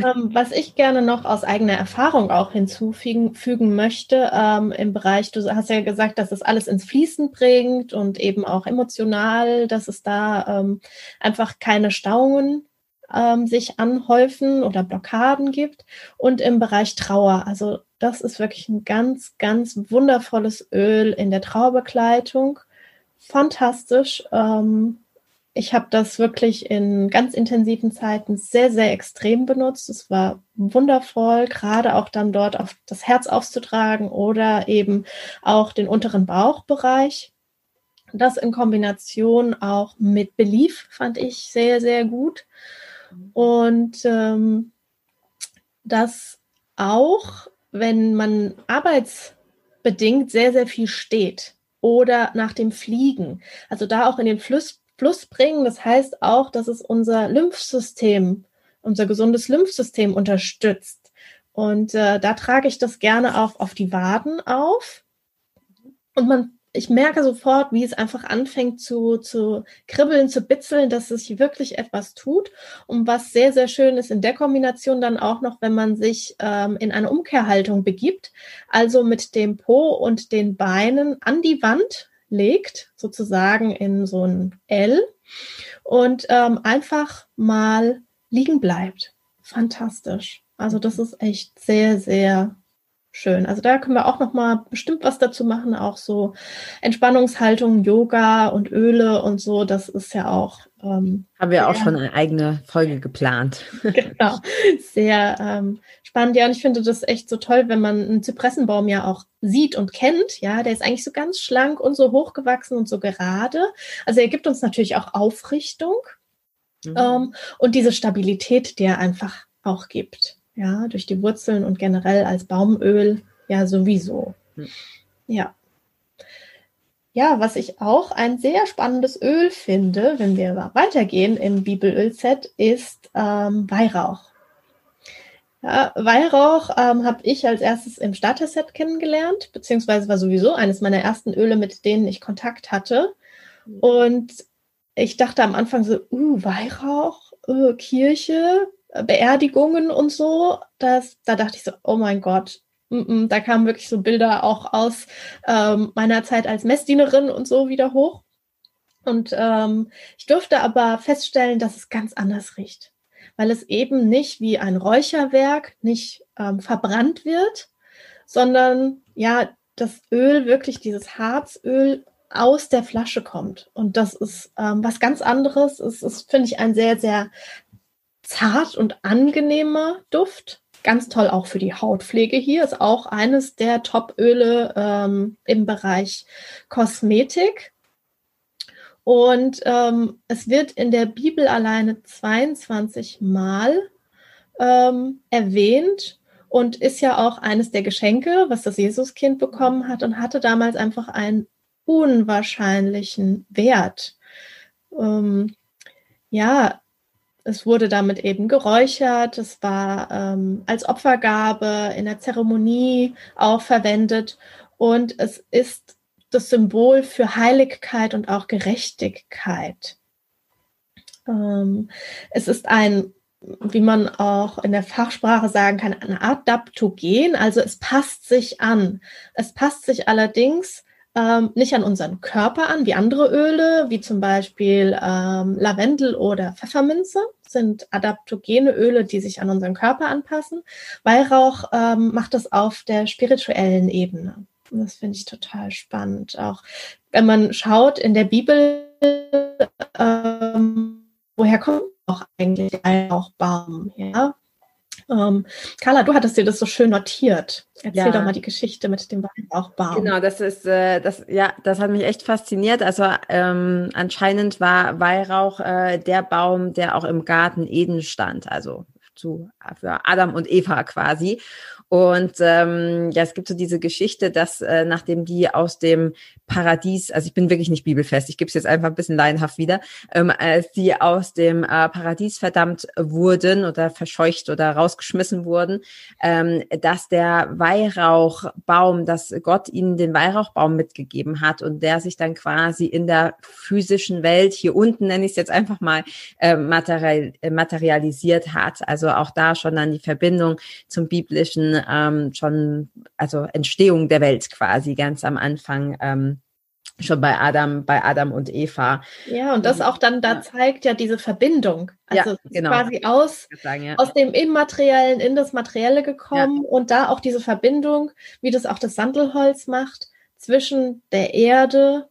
Ähm, was ich gerne noch aus eigener Erfahrung auch hinzufügen möchte, ähm, im Bereich, du hast ja gesagt, dass es alles ins Fließen bringt und eben auch emotional, dass es da ähm, einfach keine Stauungen ähm, sich anhäufen oder Blockaden gibt. Und im Bereich Trauer, also das ist wirklich ein ganz, ganz wundervolles Öl in der Trauerbegleitung. Fantastisch. Ähm, ich habe das wirklich in ganz intensiven Zeiten sehr, sehr extrem benutzt. Es war wundervoll, gerade auch dann dort auf das Herz aufzutragen oder eben auch den unteren Bauchbereich. Das in Kombination auch mit Belief fand ich sehr, sehr gut. Und ähm, das auch, wenn man arbeitsbedingt sehr, sehr viel steht oder nach dem Fliegen. Also da auch in den Fluss, Fluss bringen. Das heißt auch, dass es unser Lymphsystem, unser gesundes Lymphsystem unterstützt. Und äh, da trage ich das gerne auch auf die Waden auf. Und man, ich merke sofort, wie es einfach anfängt zu, zu kribbeln, zu bitzeln, dass es wirklich etwas tut. Und was sehr, sehr schön ist in der Kombination dann auch noch, wenn man sich ähm, in eine Umkehrhaltung begibt, also mit dem Po und den Beinen an die Wand legt, sozusagen in so ein L und ähm, einfach mal liegen bleibt. Fantastisch. Also das ist echt sehr, sehr schön. Also da können wir auch noch mal bestimmt was dazu machen, auch so Entspannungshaltung, Yoga und Öle und so. Das ist ja auch ähm, haben wir auch schon eine eigene Folge geplant. genau, sehr ähm, spannend. Ja, und ich finde das echt so toll, wenn man einen Zypressenbaum ja auch sieht und kennt. Ja, der ist eigentlich so ganz schlank und so hochgewachsen und so gerade. Also er gibt uns natürlich auch Aufrichtung mhm. ähm, und diese Stabilität, die er einfach auch gibt ja, durch die Wurzeln und generell als Baumöl ja sowieso. Hm. Ja. Ja, was ich auch ein sehr spannendes Öl finde, wenn wir weitergehen im Bibelöl-Set, ist ähm, Weihrauch. Ja, Weihrauch ähm, habe ich als erstes im Starter-Set kennengelernt, beziehungsweise war sowieso eines meiner ersten Öle, mit denen ich Kontakt hatte. Und ich dachte am Anfang so, uh, Weihrauch, uh, Kirche, Beerdigungen und so, das, da dachte ich so, oh mein Gott, m -m, da kamen wirklich so Bilder auch aus ähm, meiner Zeit als Messdienerin und so wieder hoch. Und ähm, ich durfte aber feststellen, dass es ganz anders riecht, weil es eben nicht wie ein Räucherwerk nicht ähm, verbrannt wird, sondern ja, das Öl, wirklich dieses Harzöl aus der Flasche kommt. Und das ist ähm, was ganz anderes. Es ist, finde ich, ein sehr, sehr zart und angenehmer Duft. Ganz toll auch für die Hautpflege hier. Ist auch eines der Top-Öle ähm, im Bereich Kosmetik. Und ähm, es wird in der Bibel alleine 22 Mal ähm, erwähnt und ist ja auch eines der Geschenke, was das Jesuskind bekommen hat und hatte damals einfach einen unwahrscheinlichen Wert. Ähm, ja, es wurde damit eben geräuchert, es war ähm, als Opfergabe in der Zeremonie auch verwendet und es ist das Symbol für Heiligkeit und auch Gerechtigkeit. Ähm, es ist ein wie man auch in der Fachsprache sagen kann, eine Art Adaptogen, also es passt sich an. Es passt sich allerdings ähm, nicht an unseren Körper an, wie andere Öle, wie zum Beispiel ähm, Lavendel oder Pfefferminze, sind adaptogene Öle, die sich an unseren Körper anpassen. Weihrauch ähm, macht das auf der spirituellen Ebene. Und das finde ich total spannend. Auch wenn man schaut in der Bibel, ähm, woher kommt auch eigentlich Weihrauchbaum, ja. Ähm, Carla, du hattest dir das so schön notiert. Erzähl ja. doch mal die Geschichte mit dem Weihrauchbaum. Genau, das ist, äh, das, ja, das hat mich echt fasziniert. Also ähm, anscheinend war Weihrauch äh, der Baum, der auch im Garten Eden stand, also zu, für Adam und Eva quasi. Und ähm, ja, es gibt so diese Geschichte, dass äh, nachdem die aus dem Paradies, also ich bin wirklich nicht bibelfest, ich gebe es jetzt einfach ein bisschen laienhaft wieder, ähm, als die aus dem äh, Paradies verdammt wurden oder verscheucht oder rausgeschmissen wurden, ähm, dass der Weihrauchbaum, dass Gott ihnen den Weihrauchbaum mitgegeben hat und der sich dann quasi in der physischen Welt hier unten, nenne ich es jetzt einfach mal, äh, äh, materialisiert hat. Also auch da schon dann die Verbindung zum biblischen ähm, schon, also Entstehung der Welt quasi ganz am Anfang. Ähm, schon bei Adam, bei Adam und Eva. Ja, und das auch dann da zeigt ja diese Verbindung. Also ja, genau. quasi aus, sagen, ja. aus dem Immateriellen in das Materielle gekommen ja. und da auch diese Verbindung, wie das auch das Sandelholz macht, zwischen der Erde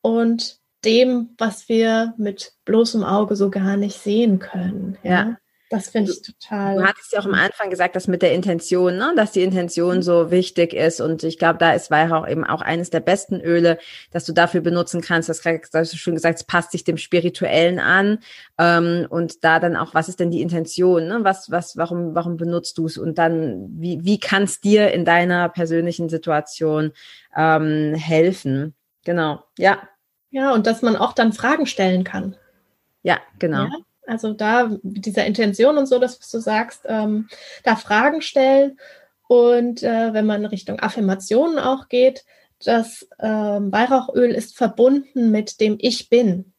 und dem, was wir mit bloßem Auge so gar nicht sehen können. Ja. Das finde ich total. Du hattest ja auch am Anfang gesagt, dass mit der Intention, ne, dass die Intention mhm. so wichtig ist. Und ich glaube, da ist Weihrauch eben auch eines der besten Öle, dass du dafür benutzen kannst. Das hast du schon gesagt, es passt sich dem Spirituellen an. Ähm, und da dann auch, was ist denn die Intention? Ne? Was, was, warum, warum benutzt du es? Und dann, wie, wie kann es dir in deiner persönlichen Situation ähm, helfen? Genau, ja. Ja, und dass man auch dann Fragen stellen kann. Ja, genau. Ja? Also da mit dieser Intention und so, das, was du sagst, ähm, da Fragen stellen. Und äh, wenn man Richtung Affirmationen auch geht, das ähm, Weihrauchöl ist verbunden mit dem Ich bin.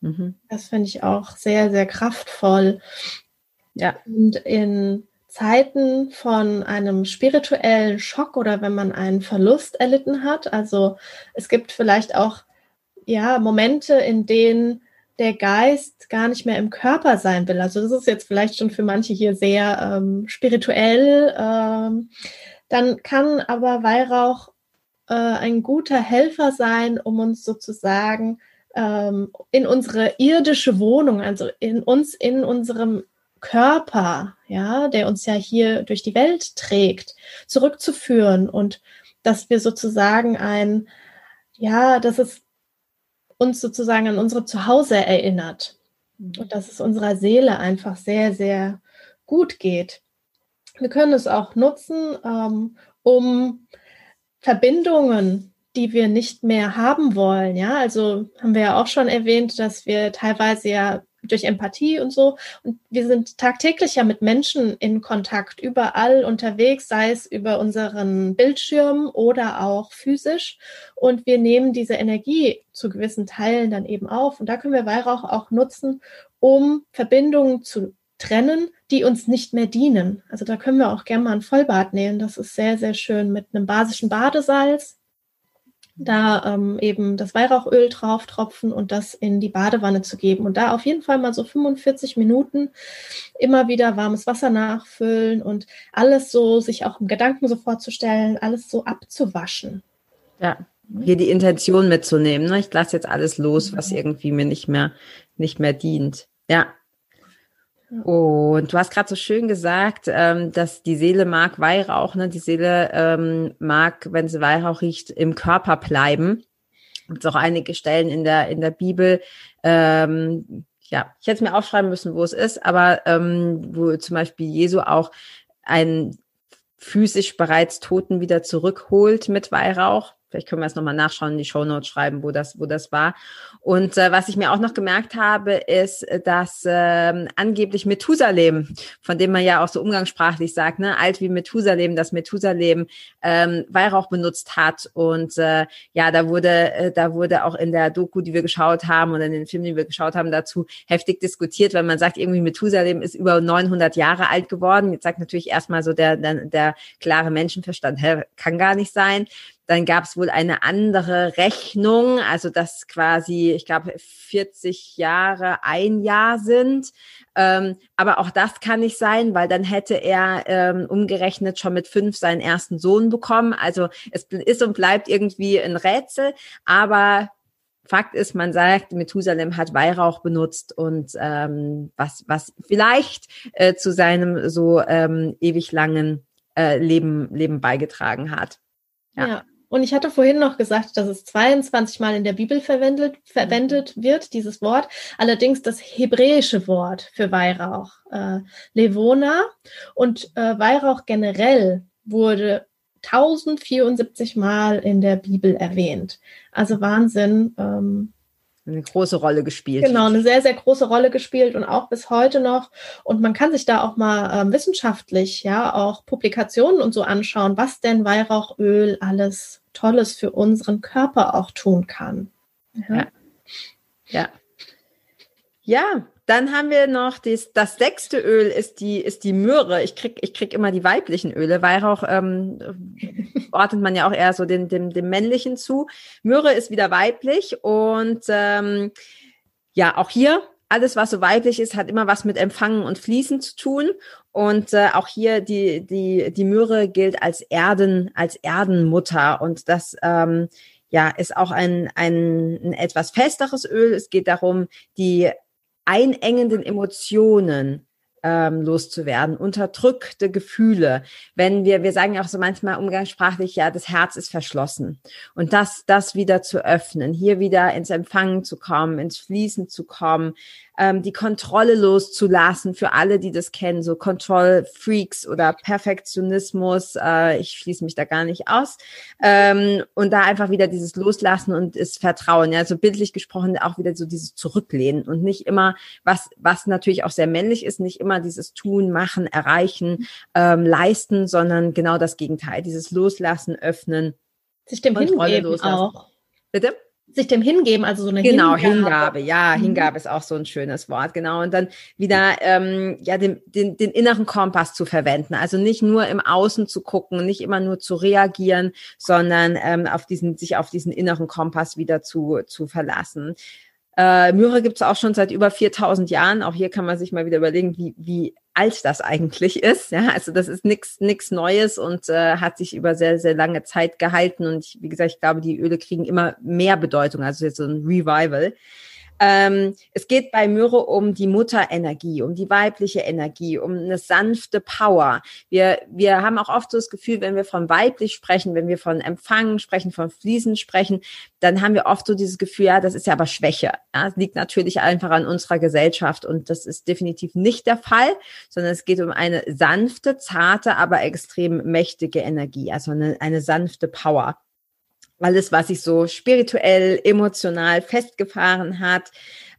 Mhm. Das finde ich auch sehr, sehr kraftvoll. Ja. Und in Zeiten von einem spirituellen Schock oder wenn man einen Verlust erlitten hat, also es gibt vielleicht auch ja Momente, in denen der Geist gar nicht mehr im Körper sein will. Also das ist jetzt vielleicht schon für manche hier sehr ähm, spirituell. Ähm, dann kann aber Weihrauch äh, ein guter Helfer sein, um uns sozusagen ähm, in unsere irdische Wohnung, also in uns, in unserem Körper, ja, der uns ja hier durch die Welt trägt, zurückzuführen und dass wir sozusagen ein, ja, dass es uns sozusagen an unsere Zuhause erinnert mhm. und dass es unserer Seele einfach sehr, sehr gut geht. Wir können es auch nutzen, ähm, um Verbindungen, die wir nicht mehr haben wollen. Ja, also haben wir ja auch schon erwähnt, dass wir teilweise ja durch Empathie und so. Und wir sind tagtäglich ja mit Menschen in Kontakt, überall unterwegs, sei es über unseren Bildschirm oder auch physisch. Und wir nehmen diese Energie zu gewissen Teilen dann eben auf. Und da können wir Weihrauch auch nutzen, um Verbindungen zu trennen, die uns nicht mehr dienen. Also da können wir auch gerne mal ein Vollbad nehmen. Das ist sehr, sehr schön mit einem basischen Badesalz da ähm, eben das Weihrauchöl drauf tropfen und das in die Badewanne zu geben und da auf jeden Fall mal so 45 Minuten immer wieder warmes Wasser nachfüllen und alles so sich auch im Gedanken so vorzustellen, alles so abzuwaschen. Ja, hier die Intention mitzunehmen. Ne? Ich lasse jetzt alles los, was irgendwie mir nicht mehr nicht mehr dient. Ja, und du hast gerade so schön gesagt, ähm, dass die Seele mag Weihrauch, ne? Die Seele ähm, mag, wenn sie Weihrauch riecht, im Körper bleiben. Gibt auch einige Stellen in der, in der Bibel, ähm, ja, ich hätte mir aufschreiben müssen, wo es ist, aber ähm, wo zum Beispiel Jesu auch einen physisch bereits Toten wieder zurückholt mit Weihrauch. Vielleicht können wir es nochmal nachschauen, in die Show Notes schreiben, wo das, wo das war. Und äh, was ich mir auch noch gemerkt habe, ist, dass ähm, angeblich Methusalem, von dem man ja auch so umgangssprachlich sagt, ne, alt wie Methusalem, dass Methusalem ähm, Weihrauch benutzt hat. Und äh, ja, da wurde, äh, da wurde auch in der Doku, die wir geschaut haben oder in den Film, den wir geschaut haben, dazu heftig diskutiert, weil man sagt, irgendwie Methusalem ist über 900 Jahre alt geworden. Jetzt sagt natürlich erstmal so der, der, der klare Menschenverstand, hä, kann gar nicht sein. Dann gab es wohl eine andere Rechnung, also dass quasi, ich glaube, 40 Jahre ein Jahr sind. Ähm, aber auch das kann nicht sein, weil dann hätte er ähm, umgerechnet schon mit fünf seinen ersten Sohn bekommen. Also es ist und bleibt irgendwie ein Rätsel. Aber Fakt ist, man sagt, Methusalem hat Weihrauch benutzt und ähm, was, was vielleicht äh, zu seinem so ähm, ewig langen äh, Leben, Leben beigetragen hat. Ja. ja. Und ich hatte vorhin noch gesagt, dass es 22 Mal in der Bibel verwendet, verwendet wird, dieses Wort. Allerdings das hebräische Wort für Weihrauch, äh, Levona. Und äh, Weihrauch generell wurde 1074 Mal in der Bibel erwähnt. Also Wahnsinn. Ähm, eine große Rolle gespielt. Genau, eine sehr, sehr große Rolle gespielt und auch bis heute noch. Und man kann sich da auch mal ähm, wissenschaftlich, ja, auch Publikationen und so anschauen, was denn Weihrauchöl alles Tolles für unseren Körper auch tun kann. Ja. Ja. ja. ja. Dann haben wir noch das, das sechste Öl ist die, ist die Myrrhe. Ich krieg, ich krieg immer die weiblichen Öle. Weihrauch ähm, ordnet man ja auch eher so dem, dem, dem männlichen zu. Myrrhe ist wieder weiblich und ähm, ja, auch hier alles, was so weiblich ist, hat immer was mit Empfangen und Fließen zu tun. Und äh, auch hier die, die, die Myrrhe gilt als Erden, als Erdenmutter. Und das ähm, ja, ist auch ein, ein, ein etwas festeres Öl. Es geht darum, die einengenden Emotionen ähm, loszuwerden, unterdrückte Gefühle. Wenn wir, wir sagen ja auch so manchmal umgangssprachlich, ja, das Herz ist verschlossen. Und das, das wieder zu öffnen, hier wieder ins Empfangen zu kommen, ins Fließen zu kommen, ähm, die Kontrolle loszulassen für alle, die das kennen, so Kontrollfreaks oder Perfektionismus. Äh, ich schließe mich da gar nicht aus. Ähm, und da einfach wieder dieses Loslassen und das Vertrauen. Ja, so bildlich gesprochen auch wieder so dieses Zurücklehnen und nicht immer, was, was natürlich auch sehr männlich ist, nicht immer dieses Tun, Machen, Erreichen, ähm, Leisten, sondern genau das Gegenteil. Dieses Loslassen, Öffnen. Sich dem Kontrolle loslassen. auch. Bitte? Sich dem hingeben, also so eine genau, Hingabe. Hingabe, ja, mhm. Hingabe ist auch so ein schönes Wort, genau. Und dann wieder ähm, ja den, den, den inneren Kompass zu verwenden, also nicht nur im Außen zu gucken, nicht immer nur zu reagieren, sondern ähm, auf diesen sich auf diesen inneren Kompass wieder zu zu verlassen. Äh, Myra gibt es auch schon seit über 4000 Jahren. Auch hier kann man sich mal wieder überlegen, wie, wie alt das eigentlich ist. Ja, also das ist nichts nix Neues und äh, hat sich über sehr, sehr lange Zeit gehalten. Und ich, wie gesagt, ich glaube, die Öle kriegen immer mehr Bedeutung. Also jetzt so ein Revival. Ähm, es geht bei Myrrhe um die Mutterenergie, um die weibliche Energie, um eine sanfte Power. Wir, wir haben auch oft so das Gefühl, wenn wir von weiblich sprechen, wenn wir von Empfangen sprechen, von Fließen sprechen, dann haben wir oft so dieses Gefühl, ja, das ist ja aber Schwäche. Ja, das liegt natürlich einfach an unserer Gesellschaft und das ist definitiv nicht der Fall, sondern es geht um eine sanfte, zarte, aber extrem mächtige Energie, also eine, eine sanfte Power alles, was sich so spirituell, emotional festgefahren hat,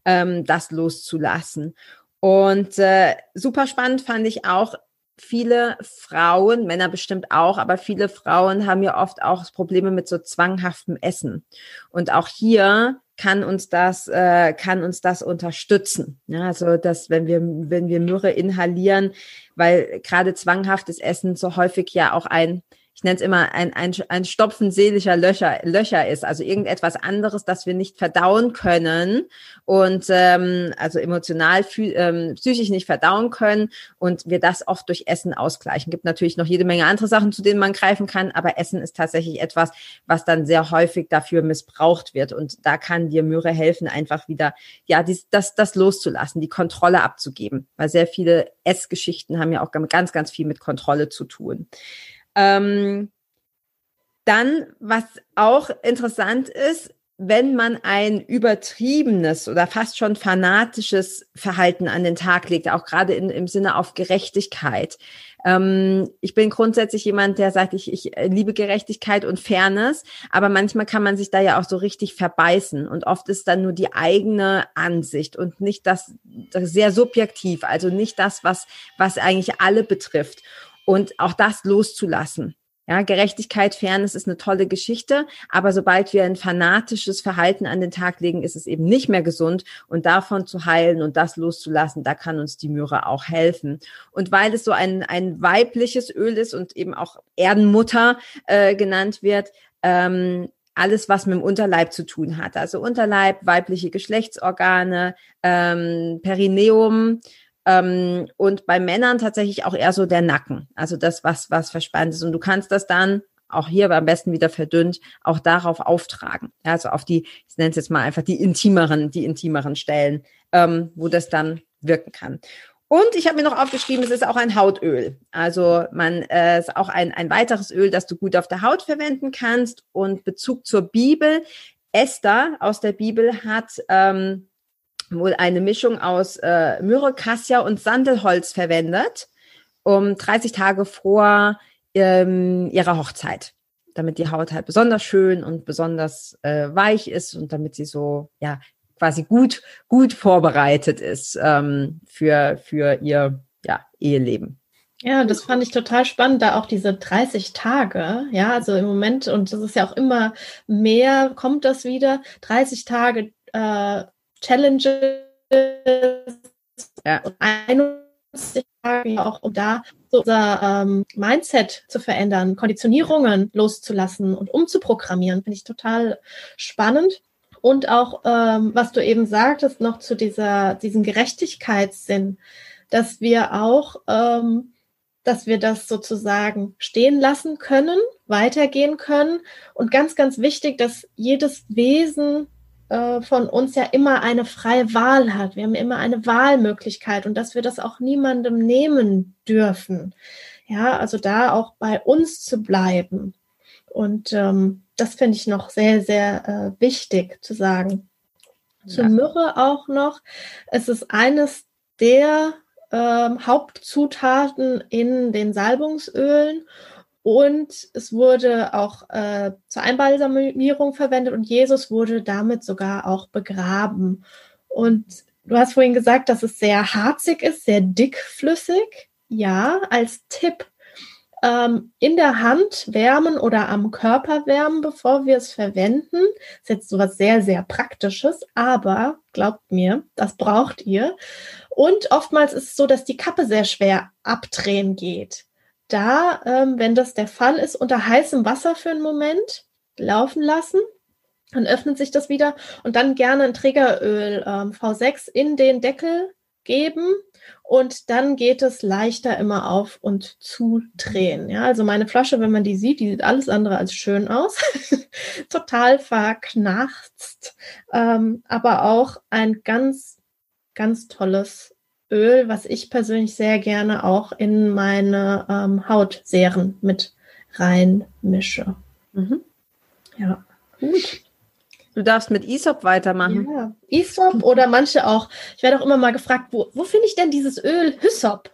ähm, das loszulassen. Und äh, super spannend fand ich auch, viele Frauen, Männer bestimmt auch, aber viele Frauen haben ja oft auch Probleme mit so zwanghaftem Essen. Und auch hier kann uns das, äh, kann uns das unterstützen. Ja, also, dass wenn wir, wenn wir Myrrhe inhalieren, weil gerade zwanghaftes Essen so häufig ja auch ein ich nenne es immer ein, ein, ein Stopfen seelischer Löcher, Löcher ist, also irgendetwas anderes, das wir nicht verdauen können und ähm, also emotional, ähm, psychisch nicht verdauen können und wir das oft durch Essen ausgleichen. Gibt natürlich noch jede Menge andere Sachen, zu denen man greifen kann, aber Essen ist tatsächlich etwas, was dann sehr häufig dafür missbraucht wird und da kann dir Möhre helfen, einfach wieder ja dies, das, das loszulassen, die Kontrolle abzugeben, weil sehr viele Essgeschichten haben ja auch ganz, ganz viel mit Kontrolle zu tun. Ähm, dann, was auch interessant ist, wenn man ein übertriebenes oder fast schon fanatisches Verhalten an den Tag legt, auch gerade in, im Sinne auf Gerechtigkeit. Ähm, ich bin grundsätzlich jemand, der sagt, ich, ich liebe Gerechtigkeit und Fairness, aber manchmal kann man sich da ja auch so richtig verbeißen und oft ist dann nur die eigene Ansicht und nicht das, das sehr subjektiv, also nicht das, was, was eigentlich alle betrifft und auch das loszulassen. Ja, Gerechtigkeit, Fairness ist eine tolle Geschichte, aber sobald wir ein fanatisches Verhalten an den Tag legen, ist es eben nicht mehr gesund und davon zu heilen und das loszulassen, da kann uns die Myrrhe auch helfen. Und weil es so ein, ein weibliches Öl ist und eben auch Erdenmutter äh, genannt wird, ähm, alles, was mit dem Unterleib zu tun hat. Also Unterleib, weibliche Geschlechtsorgane, ähm, Perineum, ähm, und bei Männern tatsächlich auch eher so der Nacken, also das, was, was verspannt ist. Und du kannst das dann auch hier am besten wieder verdünnt, auch darauf auftragen. Also auf die, ich nenne es jetzt mal einfach die intimeren, die intimeren Stellen, ähm, wo das dann wirken kann. Und ich habe mir noch aufgeschrieben, es ist auch ein Hautöl. Also man äh, ist auch ein, ein weiteres Öl, das du gut auf der Haut verwenden kannst. Und Bezug zur Bibel. Esther aus der Bibel hat ähm, wohl eine Mischung aus äh, Myrrhe, Cassia und Sandelholz verwendet, um 30 Tage vor ähm, ihrer Hochzeit, damit die Haut halt besonders schön und besonders äh, weich ist und damit sie so ja quasi gut gut vorbereitet ist ähm, für für ihr ja Eheleben. Ja, das fand ich total spannend, da auch diese 30 Tage, ja, also im Moment, und das ist ja auch immer mehr, kommt das wieder, 30 Tage äh, Challenges ja. und 21 Tage auch, um da so unser ähm, Mindset zu verändern, Konditionierungen loszulassen und umzuprogrammieren, finde ich total spannend. Und auch, ähm, was du eben sagtest, noch zu dieser, diesem Gerechtigkeitssinn, dass wir auch, ähm, dass wir das sozusagen stehen lassen können, weitergehen können. Und ganz, ganz wichtig, dass jedes Wesen äh, von uns ja immer eine freie Wahl hat. Wir haben immer eine Wahlmöglichkeit und dass wir das auch niemandem nehmen dürfen. Ja, also da auch bei uns zu bleiben. Und ähm, das finde ich noch sehr, sehr äh, wichtig zu sagen. Ja. Zur Myrrhe auch noch. Es ist eines der ähm, Hauptzutaten in den Salbungsölen und es wurde auch äh, zur Einbalsamierung verwendet und Jesus wurde damit sogar auch begraben. Und du hast vorhin gesagt, dass es sehr harzig ist, sehr dickflüssig. Ja, als Tipp. Ähm, in der Hand wärmen oder am Körper wärmen, bevor wir es verwenden. Ist jetzt sowas sehr, sehr Praktisches, aber glaubt mir, das braucht ihr. Und oftmals ist es so, dass die Kappe sehr schwer abdrehen geht da, ähm, wenn das der Fall ist, unter heißem Wasser für einen Moment laufen lassen. Dann öffnet sich das wieder und dann gerne ein Trägeröl ähm, V6 in den Deckel geben und dann geht es leichter immer auf und zu drehen. Ja, also meine Flasche, wenn man die sieht, die sieht alles andere als schön aus. Total verknarzt, ähm, aber auch ein ganz, ganz tolles Öl, was ich persönlich sehr gerne auch in meine ähm, Hautseren mit reinmische. Mhm. Ja, gut. Du darfst mit Isop weitermachen. Ja, Isop oder manche auch. Ich werde auch immer mal gefragt, wo, wo finde ich denn dieses Öl Hyssop?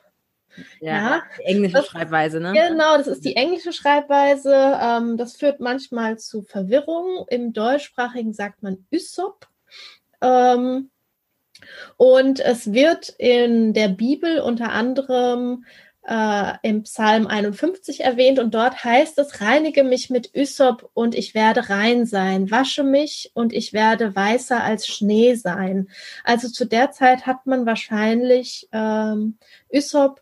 Ja, ja die englische das, Schreibweise, ne? Genau, das ist die englische Schreibweise. Ähm, das führt manchmal zu Verwirrung. Im Deutschsprachigen sagt man Ysop. Ähm, und es wird in der Bibel unter anderem äh, im Psalm 51 erwähnt und dort heißt es, reinige mich mit Ysop und ich werde rein sein, wasche mich und ich werde weißer als Schnee sein. Also zu der Zeit hat man wahrscheinlich ähm, Ysop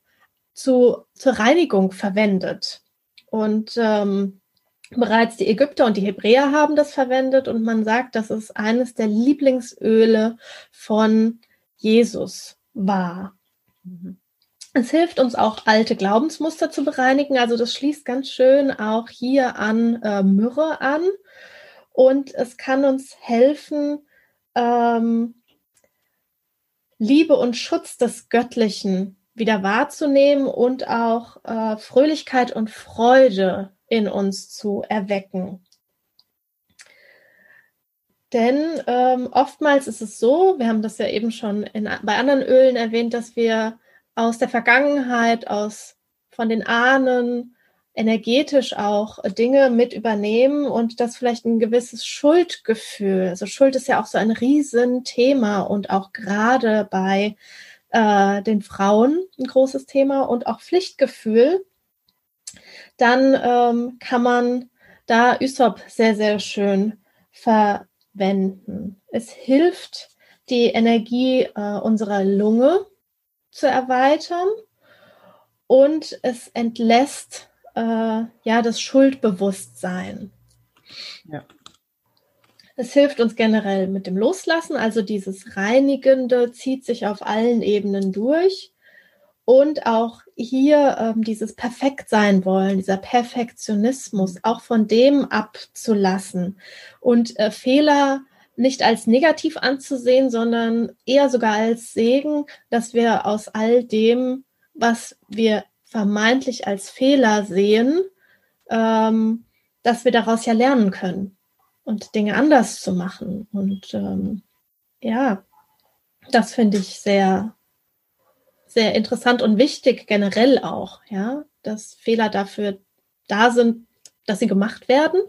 zu, zur Reinigung verwendet. Und ähm, Bereits die Ägypter und die Hebräer haben das verwendet und man sagt, dass es eines der Lieblingsöle von Jesus war. Mhm. Es hilft uns auch, alte Glaubensmuster zu bereinigen. Also das schließt ganz schön auch hier an äh, Myrrhe an. Und es kann uns helfen, ähm, Liebe und Schutz des Göttlichen wieder wahrzunehmen und auch äh, Fröhlichkeit und Freude in uns zu erwecken. Denn ähm, oftmals ist es so, wir haben das ja eben schon in, bei anderen Ölen erwähnt, dass wir aus der Vergangenheit, aus von den Ahnen, energetisch auch Dinge mit übernehmen und das vielleicht ein gewisses Schuldgefühl. Also Schuld ist ja auch so ein Riesenthema und auch gerade bei äh, den Frauen ein großes Thema und auch Pflichtgefühl. Dann ähm, kann man da Ysop sehr, sehr schön verwenden. Es hilft, die Energie äh, unserer Lunge zu erweitern und es entlässt äh, ja das Schuldbewusstsein. Ja. Es hilft uns generell mit dem Loslassen, also dieses Reinigende zieht sich auf allen Ebenen durch. Und auch hier ähm, dieses Perfekt sein wollen, dieser Perfektionismus, auch von dem abzulassen und äh, Fehler nicht als negativ anzusehen, sondern eher sogar als Segen, dass wir aus all dem, was wir vermeintlich als Fehler sehen, ähm, dass wir daraus ja lernen können und Dinge anders zu machen. Und ähm, ja, das finde ich sehr, sehr interessant und wichtig generell auch, ja, dass Fehler dafür da sind, dass sie gemacht werden,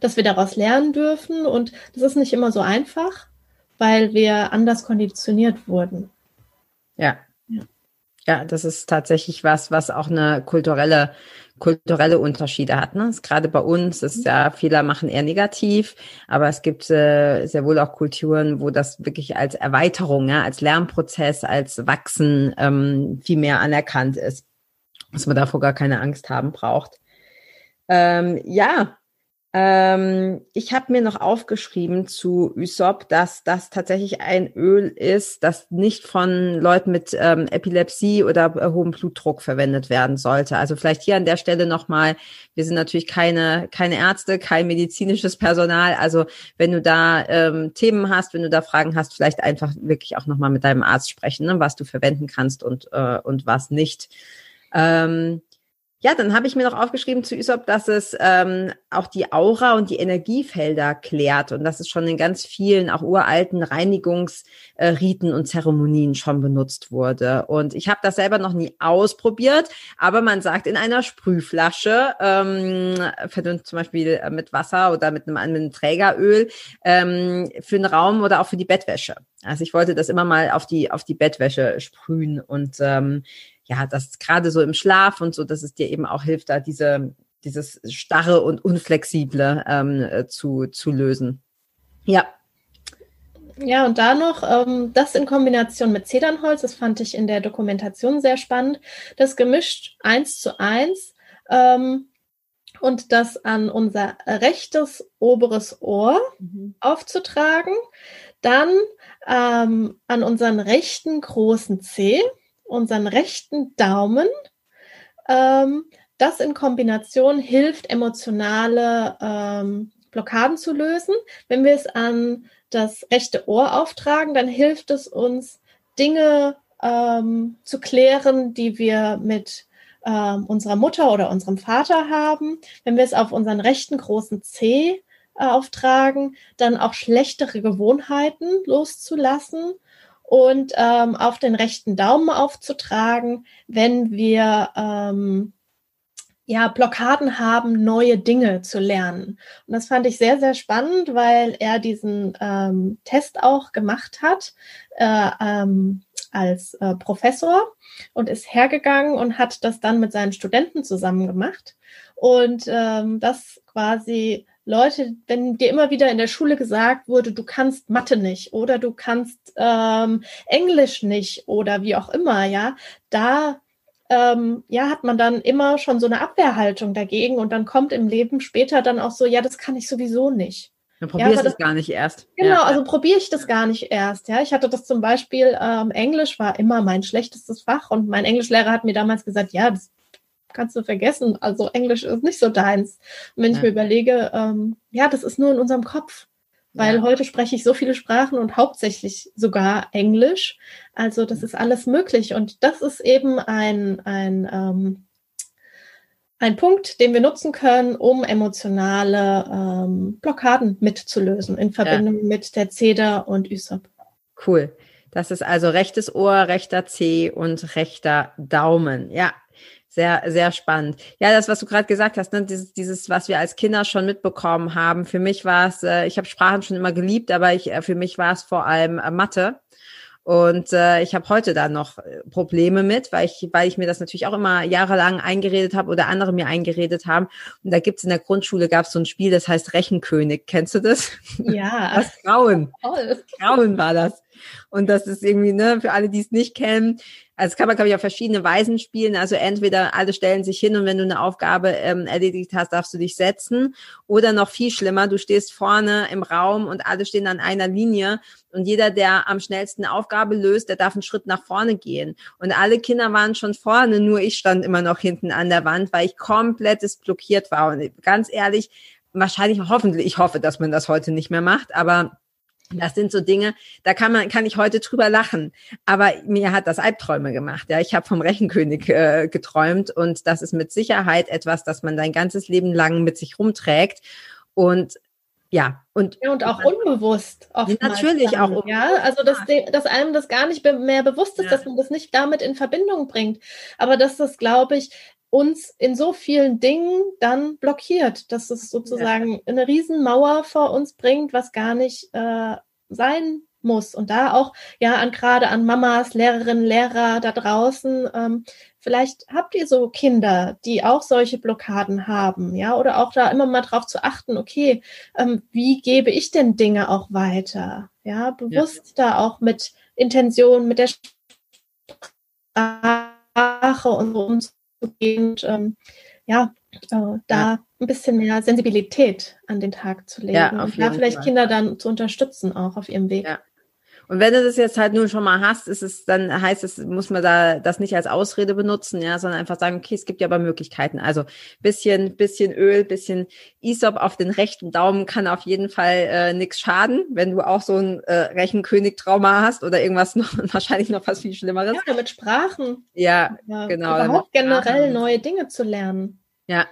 dass wir daraus lernen dürfen. Und das ist nicht immer so einfach, weil wir anders konditioniert wurden. Ja, ja, das ist tatsächlich was, was auch eine kulturelle, kulturelle Unterschiede hat. Ne? Gerade bei uns ist ja, Fehler machen eher negativ, aber es gibt äh, sehr wohl auch Kulturen, wo das wirklich als Erweiterung, ja, als Lernprozess, als Wachsen ähm, viel mehr anerkannt ist, dass man davor gar keine Angst haben braucht. Ähm, ja, ähm, ich habe mir noch aufgeschrieben zu Ysop, dass das tatsächlich ein Öl ist, das nicht von Leuten mit ähm, Epilepsie oder äh, hohem Blutdruck verwendet werden sollte. Also vielleicht hier an der Stelle nochmal, wir sind natürlich keine, keine Ärzte, kein medizinisches Personal. Also wenn du da ähm, Themen hast, wenn du da Fragen hast, vielleicht einfach wirklich auch nochmal mit deinem Arzt sprechen, ne, was du verwenden kannst und, äh, und was nicht. Ähm, ja, dann habe ich mir noch aufgeschrieben zu Ysop, dass es ähm, auch die Aura und die Energiefelder klärt und dass es schon in ganz vielen auch uralten Reinigungsriten und Zeremonien schon benutzt wurde. Und ich habe das selber noch nie ausprobiert, aber man sagt in einer Sprühflasche, ähm, verdünnt zum Beispiel äh, mit Wasser oder mit einem, mit einem Trägeröl, ähm, für den Raum oder auch für die Bettwäsche. Also ich wollte das immer mal auf die, auf die Bettwäsche sprühen und ähm, ja, das gerade so im Schlaf und so, dass es dir eben auch hilft, da diese, dieses starre und unflexible ähm, äh, zu, zu lösen. Ja. Ja, und da noch ähm, das in Kombination mit Zedernholz, das fand ich in der Dokumentation sehr spannend, das gemischt eins zu eins ähm, und das an unser rechtes oberes Ohr mhm. aufzutragen, dann ähm, an unseren rechten großen Zeh unseren rechten Daumen. Ähm, das in Kombination hilft, emotionale ähm, Blockaden zu lösen. Wenn wir es an das rechte Ohr auftragen, dann hilft es uns, Dinge ähm, zu klären, die wir mit ähm, unserer Mutter oder unserem Vater haben. Wenn wir es auf unseren rechten großen Zeh äh, auftragen, dann auch schlechtere Gewohnheiten loszulassen und ähm, auf den rechten Daumen aufzutragen, wenn wir ähm, ja, Blockaden haben, neue Dinge zu lernen. Und das fand ich sehr, sehr spannend, weil er diesen ähm, Test auch gemacht hat äh, ähm, als äh, Professor und ist hergegangen und hat das dann mit seinen Studenten zusammen gemacht. Und ähm, das quasi Leute, wenn dir immer wieder in der Schule gesagt wurde, du kannst Mathe nicht oder du kannst ähm, Englisch nicht oder wie auch immer, ja, da ähm, ja, hat man dann immer schon so eine Abwehrhaltung dagegen und dann kommt im Leben später dann auch so, ja, das kann ich sowieso nicht. Dann probierst ja, du es gar nicht erst. Genau, ja. also probiere ich das gar nicht erst. Ja, ich hatte das zum Beispiel, ähm, Englisch war immer mein schlechtestes Fach und mein Englischlehrer hat mir damals gesagt, ja, das kannst du vergessen. Also Englisch ist nicht so deins. Und wenn ja. ich mir überlege, ähm, ja, das ist nur in unserem Kopf. Weil ja. heute spreche ich so viele Sprachen und hauptsächlich sogar Englisch. Also das ist alles möglich. Und das ist eben ein, ein, ähm, ein Punkt, den wir nutzen können, um emotionale ähm, Blockaden mitzulösen in Verbindung ja. mit der Zeder und Ysop. Cool. Das ist also rechtes Ohr, rechter Zeh und rechter Daumen. Ja, sehr, sehr spannend. Ja, das, was du gerade gesagt hast, ne, dieses, dieses, was wir als Kinder schon mitbekommen haben. Für mich war es, äh, ich habe Sprachen schon immer geliebt, aber ich, äh, für mich war es vor allem äh, Mathe. Und äh, ich habe heute da noch äh, Probleme mit, weil ich, weil ich mir das natürlich auch immer jahrelang eingeredet habe oder andere mir eingeredet haben. Und da gibt's in der Grundschule gab's so ein Spiel, das heißt Rechenkönig. Kennst du das? Ja. Das Grauen. Toll. Grauen war das. Und das ist irgendwie, ne, für alle, die es nicht kennen, also das kann man, glaube ich, auf verschiedene Weisen spielen. Also entweder alle stellen sich hin und wenn du eine Aufgabe ähm, erledigt hast, darfst du dich setzen. Oder noch viel schlimmer, du stehst vorne im Raum und alle stehen an einer Linie und jeder, der am schnellsten eine Aufgabe löst, der darf einen Schritt nach vorne gehen. Und alle Kinder waren schon vorne, nur ich stand immer noch hinten an der Wand, weil ich komplettes blockiert war. Und ganz ehrlich, wahrscheinlich, hoffentlich, ich hoffe, dass man das heute nicht mehr macht, aber das sind so Dinge, da kann man, kann ich heute drüber lachen. Aber mir hat das Albträume gemacht. Ja, ich habe vom Rechenkönig äh, geträumt und das ist mit Sicherheit etwas, das man dein ganzes Leben lang mit sich rumträgt. Und ja, und, ja, und auch unbewusst oftmals. Natürlich dann, auch. Unbewusst. Ja, also dass, dass einem das gar nicht mehr bewusst ist, ja. dass man das nicht damit in Verbindung bringt. Aber dass das, glaube ich, uns in so vielen Dingen dann blockiert, dass es sozusagen eine Riesenmauer vor uns bringt, was gar nicht äh, sein muss. Und da auch ja an gerade an Mamas, Lehrerinnen, Lehrer da draußen, ähm, vielleicht habt ihr so Kinder, die auch solche Blockaden haben, ja, oder auch da immer mal drauf zu achten, okay, ähm, wie gebe ich denn Dinge auch weiter? Ja, bewusst ja. da auch mit Intention, mit der Sprache und so umzugehen und ähm, ja, äh, da ein bisschen mehr Sensibilität an den Tag zu legen ja, und da vielleicht Fall. Kinder dann zu unterstützen auch auf ihrem Weg. Ja. Und wenn du das jetzt halt nur schon mal hast, ist es, dann heißt es, muss man da das nicht als Ausrede benutzen, ja, sondern einfach sagen, okay, es gibt ja aber Möglichkeiten. Also bisschen, bisschen Öl, bisschen Isop auf den rechten Daumen kann auf jeden Fall äh, nichts schaden, wenn du auch so ein äh, Rechenkönig-Trauma hast oder irgendwas noch, wahrscheinlich noch was viel Schlimmeres. Ja, mit Sprachen. Ja, ja genau. Überhaupt generell neue Dinge zu lernen. Ja,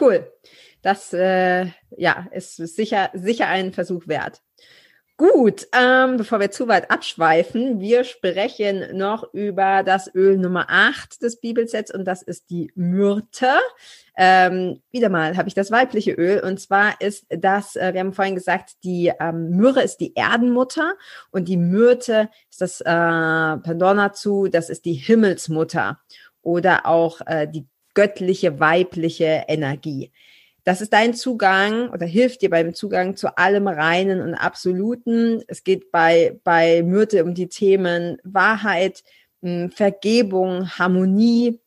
cool. Das äh, ja, ist sicher, sicher ein Versuch wert. Gut, ähm, bevor wir zu weit abschweifen, wir sprechen noch über das Öl Nummer 8 des Bibelsets und das ist die Myrte. Ähm, wieder mal habe ich das weibliche Öl und zwar ist das, äh, wir haben vorhin gesagt, die ähm, Myrrhe ist die Erdenmutter und die Myrte ist das äh, Pendant dazu, das ist die Himmelsmutter oder auch äh, die göttliche weibliche Energie. Das ist dein Zugang oder hilft dir beim Zugang zu allem Reinen und Absoluten. Es geht bei, bei Myrte um die Themen Wahrheit, hm, Vergebung, Harmonie.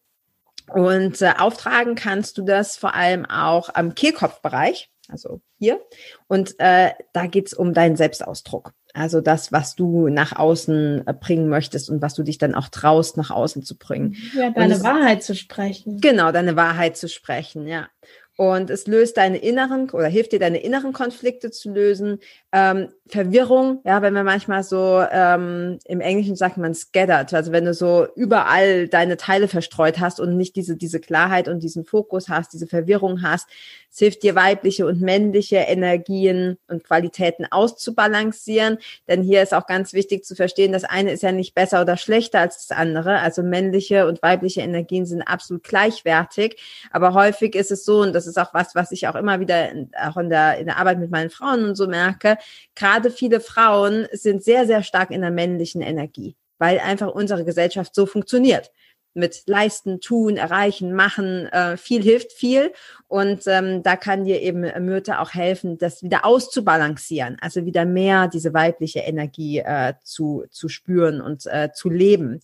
Und äh, auftragen kannst du das vor allem auch am Kehlkopfbereich, also hier. Und äh, da geht's um deinen Selbstausdruck. Also das, was du nach außen äh, bringen möchtest und was du dich dann auch traust, nach außen zu bringen. Ja, deine Wahrheit zu sprechen. Genau, deine Wahrheit zu sprechen, ja. Und es löst deine inneren oder hilft dir, deine inneren Konflikte zu lösen. Ähm, Verwirrung, ja, wenn wir manchmal so, ähm, im Englischen sagt man scattered, also wenn du so überall deine Teile verstreut hast und nicht diese, diese Klarheit und diesen Fokus hast, diese Verwirrung hast, es hilft dir, weibliche und männliche Energien und Qualitäten auszubalancieren. Denn hier ist auch ganz wichtig zu verstehen, das eine ist ja nicht besser oder schlechter als das andere. Also männliche und weibliche Energien sind absolut gleichwertig. Aber häufig ist es so, und das ist auch was, was ich auch immer wieder in, auch in der, in der Arbeit mit meinen Frauen und so merke, gerade viele Frauen sind sehr, sehr stark in der männlichen Energie, weil einfach unsere Gesellschaft so funktioniert mit leisten, tun, erreichen, machen. Äh, viel hilft viel. Und ähm, da kann dir eben Myrte auch helfen, das wieder auszubalancieren, also wieder mehr diese weibliche Energie äh, zu, zu spüren und äh, zu leben.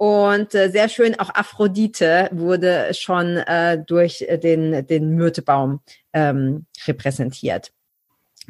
Und äh, sehr schön, auch Aphrodite wurde schon äh, durch den, den Myrtebaum ähm, repräsentiert.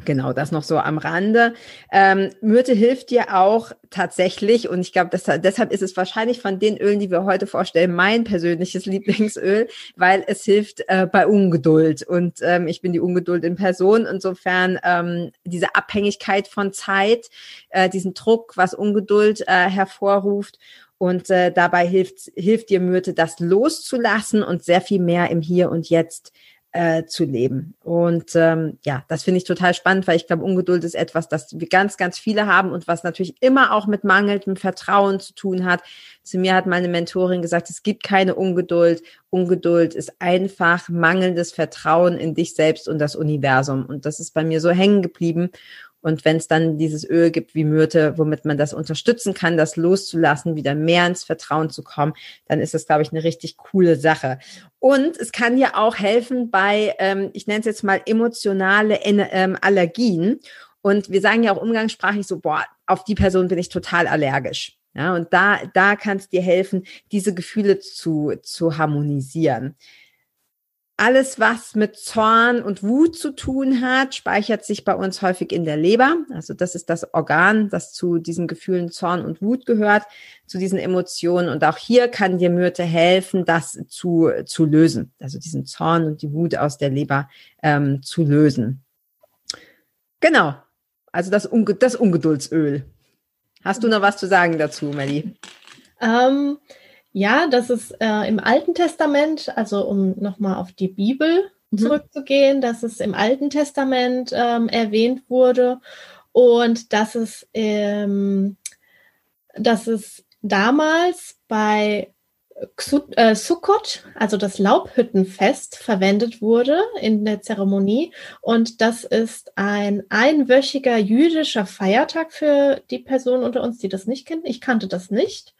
Genau, das noch so am Rande. Ähm, Myrte hilft dir auch tatsächlich, und ich glaube, deshalb ist es wahrscheinlich von den Ölen, die wir heute vorstellen, mein persönliches Lieblingsöl, weil es hilft äh, bei Ungeduld. Und ähm, ich bin die Ungeduld in Person. Insofern ähm, diese Abhängigkeit von Zeit, äh, diesen Druck, was Ungeduld äh, hervorruft. Und äh, dabei hilft, hilft dir Myrte, das loszulassen und sehr viel mehr im Hier und Jetzt äh, zu leben. Und ähm, ja, das finde ich total spannend, weil ich glaube, Ungeduld ist etwas, das wir ganz, ganz viele haben und was natürlich immer auch mit mangelndem Vertrauen zu tun hat. Zu mir hat meine Mentorin gesagt, es gibt keine Ungeduld. Ungeduld ist einfach mangelndes Vertrauen in dich selbst und das Universum. Und das ist bei mir so hängen geblieben. Und wenn es dann dieses Öl gibt wie Myrte, womit man das unterstützen kann, das loszulassen, wieder mehr ins Vertrauen zu kommen, dann ist das, glaube ich, eine richtig coole Sache. Und es kann ja auch helfen bei, ähm, ich nenne es jetzt mal emotionale ähm, Allergien. Und wir sagen ja auch umgangssprachlich so, boah, auf die Person bin ich total allergisch. Ja, und da, da kann es dir helfen, diese Gefühle zu, zu harmonisieren. Alles, was mit Zorn und Wut zu tun hat, speichert sich bei uns häufig in der Leber. Also das ist das Organ, das zu diesen Gefühlen Zorn und Wut gehört, zu diesen Emotionen. Und auch hier kann dir Myrte helfen, das zu, zu lösen. Also diesen Zorn und die Wut aus der Leber ähm, zu lösen. Genau. Also das, Unge das Ungeduldsöl. Hast du noch was zu sagen dazu, Melli? Ähm, ja, das ist äh, im Alten Testament, also um nochmal auf die Bibel mhm. zurückzugehen, dass es im Alten Testament ähm, erwähnt wurde und dass es, ähm, dass es damals bei äh, Sukkot, also das Laubhüttenfest, verwendet wurde in der Zeremonie. Und das ist ein einwöchiger jüdischer Feiertag für die Personen unter uns, die das nicht kennen. Ich kannte das nicht.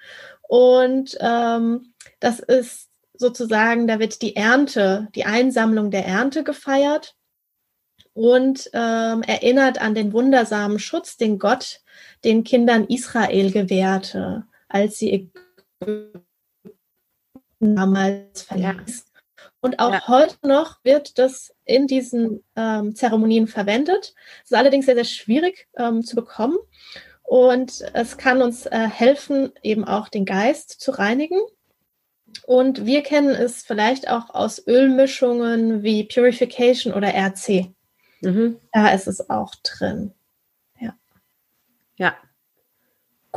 Und ähm, das ist sozusagen, da wird die Ernte, die Einsammlung der Ernte gefeiert und ähm, erinnert an den wundersamen Schutz, den Gott den Kindern Israel gewährte, als sie damals verließ. Und auch ja. heute noch wird das in diesen ähm, Zeremonien verwendet. Es ist allerdings sehr, sehr schwierig ähm, zu bekommen. Und es kann uns äh, helfen, eben auch den Geist zu reinigen. Und wir kennen es vielleicht auch aus Ölmischungen wie Purification oder RC. Mhm. Da ist es auch drin. Ja. Ja.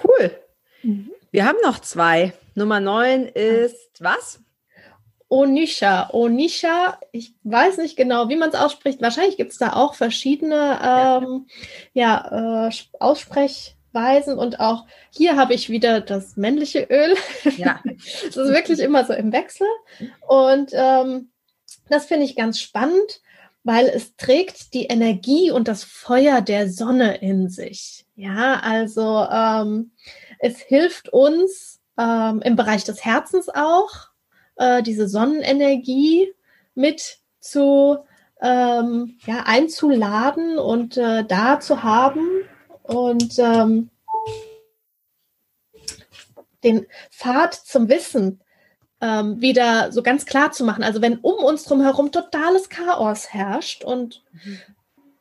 Cool. Mhm. Wir haben noch zwei. Nummer neun ist was? Onisha. Onisha, ich weiß nicht genau, wie man es ausspricht. Wahrscheinlich gibt es da auch verschiedene ähm, ja, ja äh, Aussprech- Weisen und auch hier habe ich wieder das männliche Öl. Ja. das ist wirklich immer so im Wechsel. Und ähm, das finde ich ganz spannend, weil es trägt die Energie und das Feuer der Sonne in sich. Ja, also ähm, es hilft uns ähm, im Bereich des Herzens auch, äh, diese Sonnenenergie mit zu ähm, ja, einzuladen und äh, da zu haben und ähm, den Pfad zum Wissen ähm, wieder so ganz klar zu machen. Also wenn um uns drum herum totales Chaos herrscht und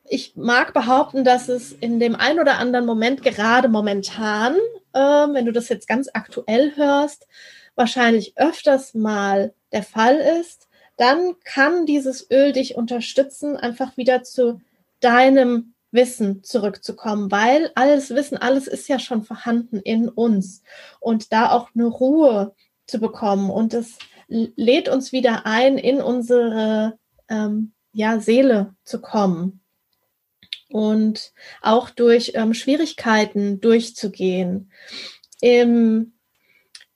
ich mag behaupten, dass es in dem ein oder anderen Moment, gerade momentan, äh, wenn du das jetzt ganz aktuell hörst, wahrscheinlich öfters mal der Fall ist, dann kann dieses Öl dich unterstützen, einfach wieder zu deinem Wissen zurückzukommen, weil alles Wissen, alles ist ja schon vorhanden in uns. Und da auch eine Ruhe zu bekommen. Und es lädt uns wieder ein, in unsere ähm, ja, Seele zu kommen. Und auch durch ähm, Schwierigkeiten durchzugehen. Im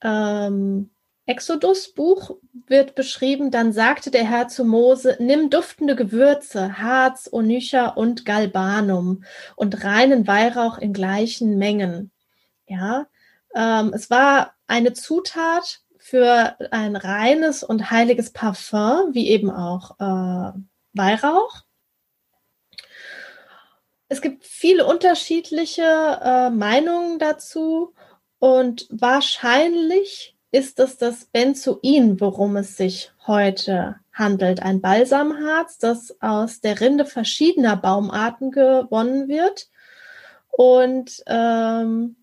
ähm, Exodus-Buch wird beschrieben, dann sagte der Herr zu Mose, nimm duftende Gewürze, Harz, Onycha und Galbanum und reinen Weihrauch in gleichen Mengen. Ja, ähm, es war eine Zutat für ein reines und heiliges Parfum, wie eben auch äh, Weihrauch. Es gibt viele unterschiedliche äh, Meinungen dazu und wahrscheinlich ist es das Benzoin, worum es sich heute handelt. Ein Balsamharz, das aus der Rinde verschiedener Baumarten gewonnen wird. Und ähm,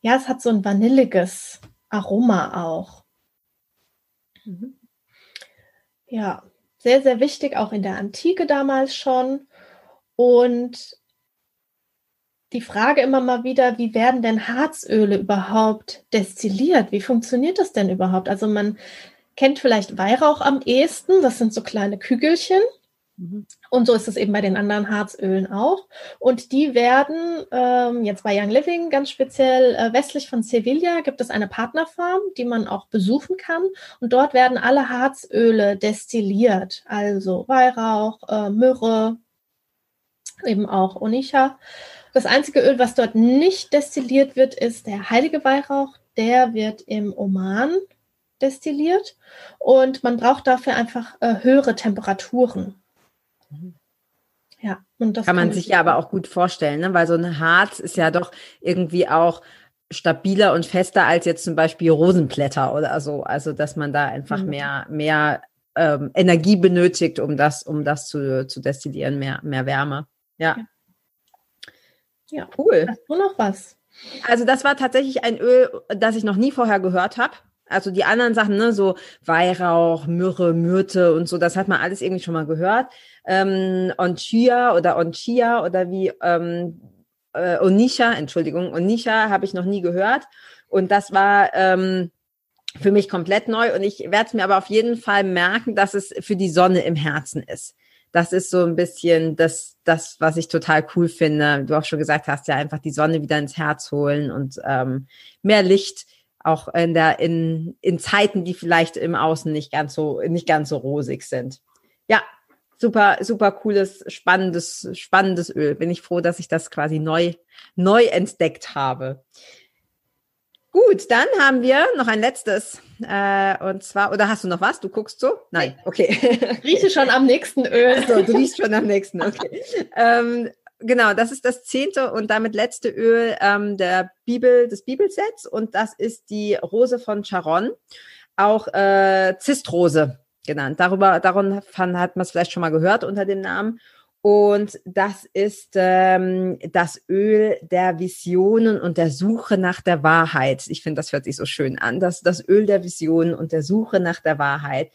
ja, es hat so ein vanilliges Aroma auch. Mhm. Ja, sehr, sehr wichtig, auch in der Antike damals schon. Und die Frage immer mal wieder, wie werden denn Harzöle überhaupt destilliert? Wie funktioniert das denn überhaupt? Also man kennt vielleicht Weihrauch am ehesten, das sind so kleine Kügelchen. Mhm. Und so ist es eben bei den anderen Harzölen auch. Und die werden ähm, jetzt bei Young Living ganz speziell äh, westlich von Sevilla gibt es eine Partnerfarm, die man auch besuchen kann. Und dort werden alle Harzöle destilliert, also Weihrauch, äh, Myrrhe, eben auch Onicha. Das einzige Öl, was dort nicht destilliert wird, ist der heilige Weihrauch. Der wird im Oman destilliert und man braucht dafür einfach äh, höhere Temperaturen. Ja, und das kann man kann sich ja aber auch gut vorstellen, ne? weil so ein Harz ist ja doch irgendwie auch stabiler und fester als jetzt zum Beispiel Rosenblätter oder so. Also dass man da einfach mhm. mehr mehr ähm, Energie benötigt, um das um das zu, zu destillieren, mehr mehr Wärme. Ja. ja. Ja, cool. Hast du noch was? Also das war tatsächlich ein Öl, das ich noch nie vorher gehört habe. Also die anderen Sachen, ne, so Weihrauch, Myrrhe, Myrte und so, das hat man alles irgendwie schon mal gehört. Ähm, Onchia oder Onchia oder wie ähm, äh, Onisha, Entschuldigung, Onisha habe ich noch nie gehört. Und das war ähm, für mich komplett neu. Und ich werde es mir aber auf jeden Fall merken, dass es für die Sonne im Herzen ist das ist so ein bisschen das, das, was ich total cool finde. Du auch schon gesagt hast, ja, einfach die Sonne wieder ins Herz holen und ähm, mehr Licht auch in der, in, in Zeiten, die vielleicht im Außen nicht ganz so, nicht ganz so rosig sind. Ja, super, super cooles, spannendes, spannendes Öl. Bin ich froh, dass ich das quasi neu, neu entdeckt habe. Gut, dann haben wir noch ein letztes. Äh, und zwar, oder hast du noch was? Du guckst so? Nein, okay. Rieche schon am nächsten Öl. So, du riechst schon am nächsten, okay. Ähm, genau, das ist das zehnte und damit letzte Öl ähm, der Bibel, des Bibelsets. Und das ist die Rose von Charon, auch äh, Zistrose genannt. Darüber, darum hat man es vielleicht schon mal gehört unter dem Namen. Und das ist ähm, das Öl der Visionen und der Suche nach der Wahrheit. Ich finde, das hört sich so schön an. Das, das Öl der Visionen und der Suche nach der Wahrheit.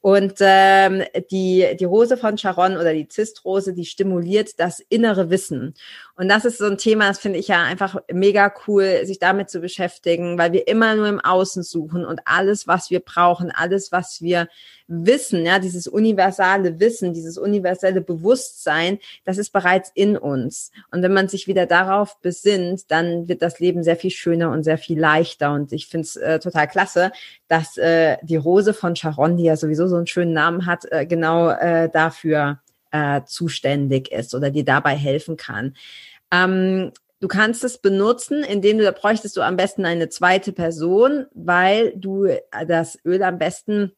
Und ähm, die, die Rose von Charon oder die Zistrose, die stimuliert das innere Wissen. Und das ist so ein Thema, das finde ich ja einfach mega cool, sich damit zu beschäftigen, weil wir immer nur im Außen suchen und alles, was wir brauchen, alles, was wir Wissen, ja, dieses universale Wissen, dieses universelle Bewusstsein, das ist bereits in uns. Und wenn man sich wieder darauf besinnt, dann wird das Leben sehr viel schöner und sehr viel leichter. Und ich finde es äh, total klasse, dass äh, die Rose von Charon, die ja sowieso so einen schönen Namen hat, äh, genau äh, dafür äh, zuständig ist oder dir dabei helfen kann. Ähm, Du kannst es benutzen, indem du, da bräuchtest du am besten eine zweite Person, weil du das Öl am besten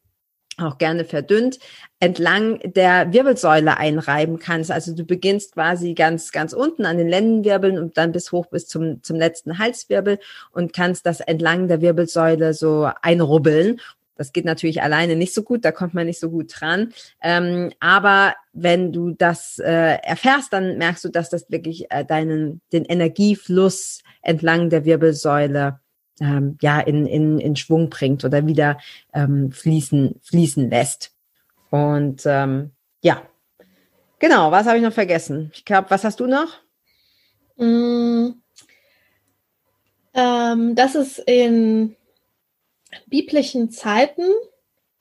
auch gerne verdünnt, entlang der Wirbelsäule einreiben kannst. Also du beginnst quasi ganz, ganz unten an den Lendenwirbeln und dann bis hoch bis zum, zum letzten Halswirbel und kannst das entlang der Wirbelsäule so einrubbeln. Das geht natürlich alleine nicht so gut, da kommt man nicht so gut dran. Ähm, aber wenn du das äh, erfährst, dann merkst du, dass das wirklich äh, deinen, den Energiefluss entlang der Wirbelsäule ähm, ja in, in, in Schwung bringt oder wieder ähm, fließen, fließen lässt. Und ähm, ja, genau, was habe ich noch vergessen? Ich glaube, was hast du noch? Mm, ähm, dass es in biblischen Zeiten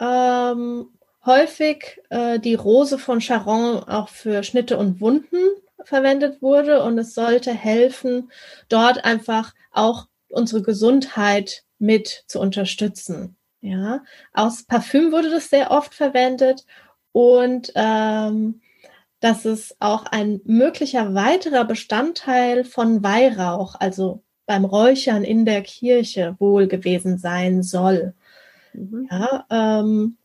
ähm, häufig äh, die Rose von Charon auch für Schnitte und Wunden verwendet wurde und es sollte helfen, dort einfach auch unsere Gesundheit mit zu unterstützen. Ja, aus Parfüm wurde das sehr oft verwendet und ähm, dass es auch ein möglicher weiterer Bestandteil von Weihrauch, also beim Räuchern in der Kirche wohl gewesen sein soll. Mhm. Ja, ähm,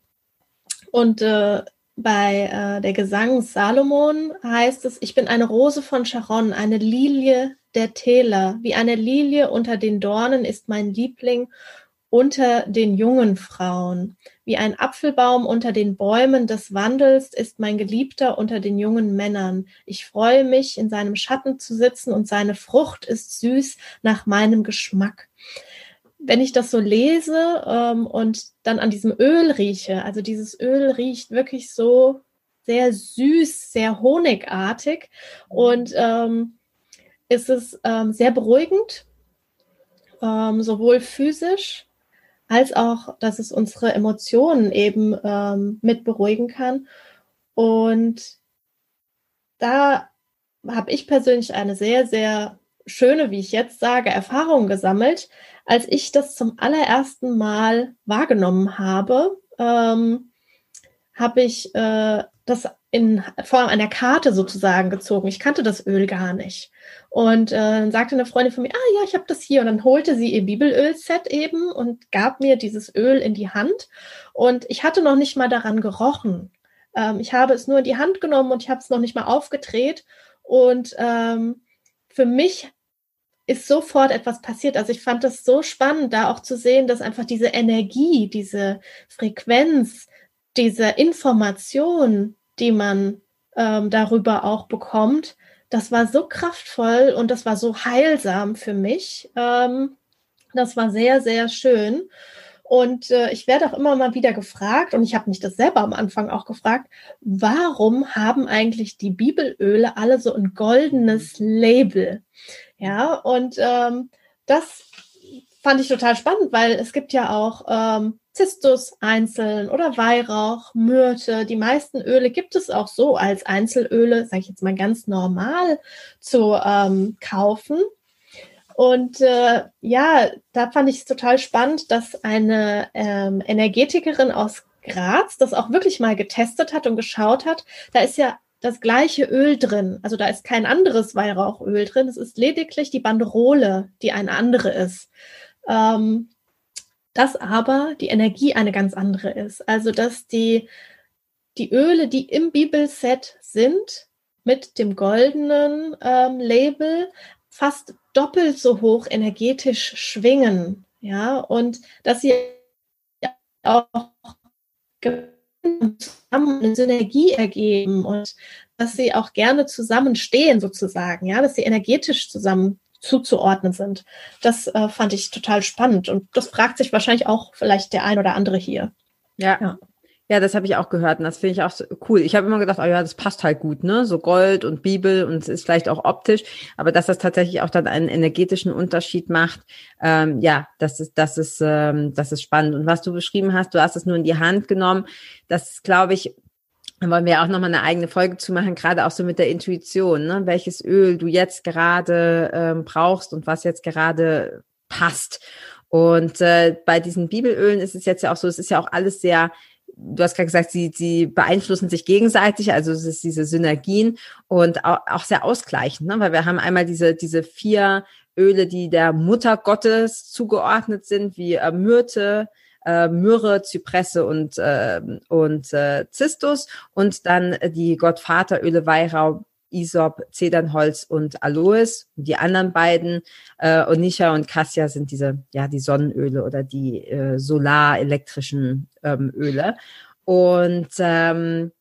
und äh, bei äh, der Gesang Salomon heißt es, ich bin eine Rose von Sharon, eine Lilie der Täler. Wie eine Lilie unter den Dornen ist mein Liebling unter den jungen Frauen. Wie ein Apfelbaum unter den Bäumen des Wandels ist mein Geliebter unter den jungen Männern. Ich freue mich, in seinem Schatten zu sitzen und seine Frucht ist süß nach meinem Geschmack. Wenn ich das so lese ähm, und dann an diesem Öl rieche, also dieses Öl riecht wirklich so sehr süß, sehr honigartig und ähm, ist es ähm, sehr beruhigend, ähm, sowohl physisch als auch, dass es unsere Emotionen eben ähm, mit beruhigen kann. Und da habe ich persönlich eine sehr, sehr schöne, wie ich jetzt sage, Erfahrung gesammelt, als ich das zum allerersten Mal wahrgenommen habe. Ähm, habe ich äh, das in Form einer Karte sozusagen gezogen. Ich kannte das Öl gar nicht. Und äh, dann sagte eine Freundin von mir, ah ja, ich habe das hier. Und dann holte sie ihr Bibelöl-Set eben und gab mir dieses Öl in die Hand. Und ich hatte noch nicht mal daran gerochen. Ähm, ich habe es nur in die Hand genommen und ich habe es noch nicht mal aufgedreht. Und ähm, für mich ist sofort etwas passiert. Also ich fand das so spannend, da auch zu sehen, dass einfach diese Energie, diese Frequenz, diese Information, die man ähm, darüber auch bekommt, das war so kraftvoll und das war so heilsam für mich. Ähm, das war sehr, sehr schön. Und äh, ich werde auch immer mal wieder gefragt, und ich habe mich das selber am Anfang auch gefragt, warum haben eigentlich die Bibelöle alle so ein goldenes Label? Ja, und ähm, das fand ich total spannend, weil es gibt ja auch ähm, Zistus einzeln oder Weihrauch, Myrte. Die meisten Öle gibt es auch so als Einzelöle, sage ich jetzt mal ganz normal zu ähm, kaufen. Und äh, ja, da fand ich es total spannend, dass eine ähm, Energetikerin aus Graz das auch wirklich mal getestet hat und geschaut hat. Da ist ja das gleiche Öl drin. Also da ist kein anderes Weihrauchöl drin. Es ist lediglich die Banderole, die eine andere ist. Ähm, dass aber die Energie eine ganz andere ist. Also dass die, die Öle, die im Bibelset sind, mit dem goldenen ähm, Label fast doppelt so hoch energetisch schwingen. Ja, und dass sie auch zusammen eine Synergie ergeben und dass sie auch gerne zusammenstehen sozusagen, ja, dass sie energetisch zusammen zuzuordnen sind. Das äh, fand ich total spannend und das fragt sich wahrscheinlich auch vielleicht der ein oder andere hier. Ja. ja. Ja, das habe ich auch gehört und das finde ich auch so cool. Ich habe immer gedacht, oh ja, das passt halt gut, ne? So Gold und Bibel und es ist vielleicht auch optisch, aber dass das tatsächlich auch dann einen energetischen Unterschied macht, ähm, ja, das ist, das ist, ähm, das ist spannend. Und was du beschrieben hast, du hast es nur in die Hand genommen, das ist, glaube ich, da wollen wir auch nochmal eine eigene Folge zu machen, gerade auch so mit der Intuition, ne? welches Öl du jetzt gerade ähm, brauchst und was jetzt gerade passt. Und äh, bei diesen Bibelölen ist es jetzt ja auch so, es ist ja auch alles sehr, du hast gerade gesagt, sie, sie beeinflussen sich gegenseitig, also es ist diese Synergien und auch, auch sehr ausgleichend, ne? weil wir haben einmal diese, diese vier Öle, die der Mutter Gottes zugeordnet sind, wie äh, Myrte, äh, Myrrhe, Zypresse und, äh, und äh, Zistus und dann die Gottvateröle Weihrauch, Isop, Zedernholz und Aloes. Die anderen beiden, äh, Onisha und Cassia, sind diese, ja, die Sonnenöle oder die äh, solarelektrischen ähm, Öle. Und ähm,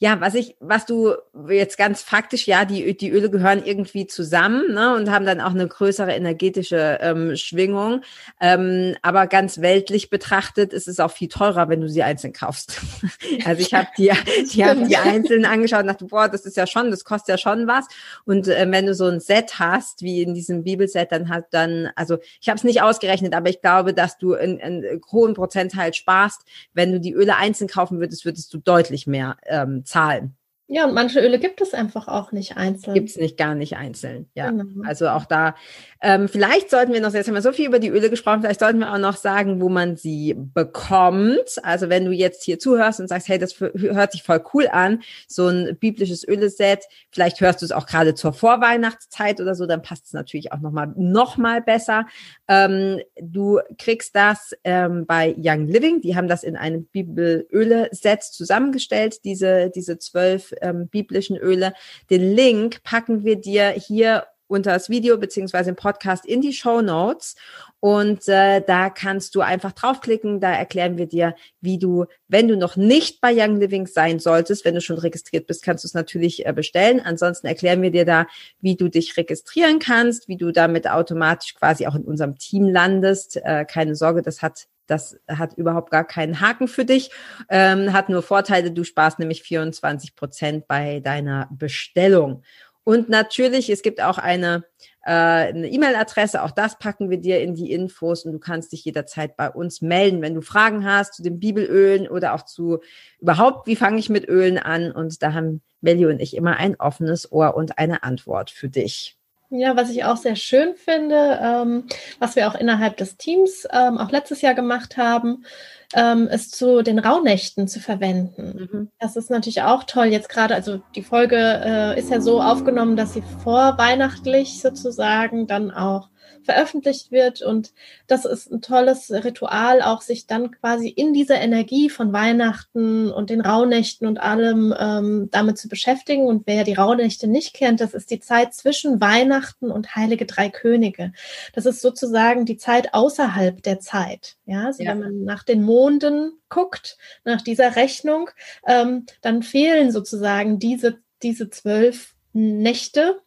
ja, was ich, was du jetzt ganz faktisch, ja, die, die Öle gehören irgendwie zusammen ne, und haben dann auch eine größere energetische ähm, Schwingung. Ähm, aber ganz weltlich betrachtet ist es auch viel teurer, wenn du sie einzeln kaufst. also ich habe die, die, hab die einzeln angeschaut und dachte, boah, das ist ja schon, das kostet ja schon was. Und äh, wenn du so ein Set hast, wie in diesem Bibelset, dann hat dann, also ich habe es nicht ausgerechnet, aber ich glaube, dass du einen, einen hohen Prozentteil sparst. Wenn du die Öle einzeln kaufen würdest, würdest du deutlich mehr ähm, zahlen. Ja, und manche Öle gibt es einfach auch nicht einzeln. Gibt es nicht gar nicht einzeln. Ja, genau. also auch da ähm, vielleicht sollten wir noch, jetzt haben wir so viel über die Öle gesprochen, vielleicht sollten wir auch noch sagen, wo man sie bekommt. Also wenn du jetzt hier zuhörst und sagst, hey, das hört sich voll cool an, so ein biblisches Öleset, vielleicht hörst du es auch gerade zur Vorweihnachtszeit oder so, dann passt es natürlich auch nochmal noch mal besser. Ähm, du kriegst das ähm, bei Young Living, die haben das in einem Bibelöle-Set zusammengestellt, diese, diese zwölf ähm, biblischen Öle. Den Link packen wir dir hier unter das Video beziehungsweise im Podcast in die Show Notes und äh, da kannst du einfach draufklicken. Da erklären wir dir, wie du, wenn du noch nicht bei Young Living sein solltest, wenn du schon registriert bist, kannst du es natürlich äh, bestellen. Ansonsten erklären wir dir da, wie du dich registrieren kannst, wie du damit automatisch quasi auch in unserem Team landest. Äh, keine Sorge, das hat das hat überhaupt gar keinen Haken für dich, ähm, hat nur Vorteile. Du sparst nämlich 24 Prozent bei deiner Bestellung. Und natürlich, es gibt auch eine äh, eine E-Mail-Adresse, auch das packen wir dir in die Infos und du kannst dich jederzeit bei uns melden, wenn du Fragen hast zu den Bibelölen oder auch zu überhaupt, wie fange ich mit Ölen an und da haben Melli und ich immer ein offenes Ohr und eine Antwort für dich. Ja, was ich auch sehr schön finde, ähm, was wir auch innerhalb des Teams ähm, auch letztes Jahr gemacht haben, ähm, es zu den Rauhnächten zu verwenden. Mhm. Das ist natürlich auch toll. Jetzt gerade, also die Folge äh, ist ja so aufgenommen, dass sie vorweihnachtlich sozusagen dann auch veröffentlicht wird. Und das ist ein tolles Ritual, auch sich dann quasi in dieser Energie von Weihnachten und den Rauhnächten und allem ähm, damit zu beschäftigen. Und wer die Rauhnächte nicht kennt, das ist die Zeit zwischen Weihnachten und Heilige Drei Könige. Das ist sozusagen die Zeit außerhalb der Zeit. Ja, also ja. wenn man nach den Monden guckt, nach dieser Rechnung, ähm, dann fehlen sozusagen diese, diese zwölf Nächte,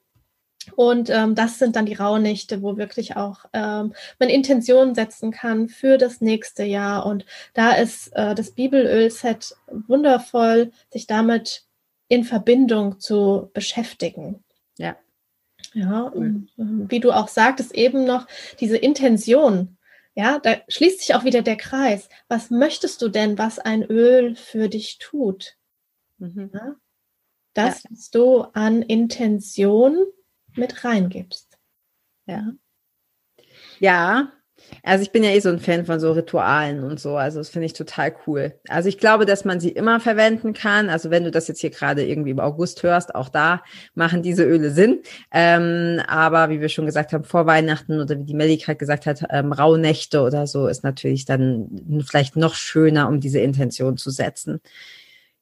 und ähm, das sind dann die Rauhnächte, wo wirklich auch ähm, man Intentionen setzen kann für das nächste Jahr. Und da ist äh, das Bibelöl-Set wundervoll, sich damit in Verbindung zu beschäftigen. Ja. Ja, ähm, wie du auch sagtest, eben noch diese Intention. Ja, da schließt sich auch wieder der Kreis. Was möchtest du denn, was ein Öl für dich tut? Mhm. Ja? Das, ja. was du an Intention mit reingibst. Ja. Ja, also ich bin ja eh so ein Fan von so Ritualen und so. Also das finde ich total cool. Also ich glaube, dass man sie immer verwenden kann. Also wenn du das jetzt hier gerade irgendwie im August hörst, auch da machen diese Öle Sinn. Ähm, aber wie wir schon gesagt haben, vor Weihnachten oder wie die Melly gerade gesagt hat, ähm, Rauhnächte oder so ist natürlich dann vielleicht noch schöner, um diese Intention zu setzen.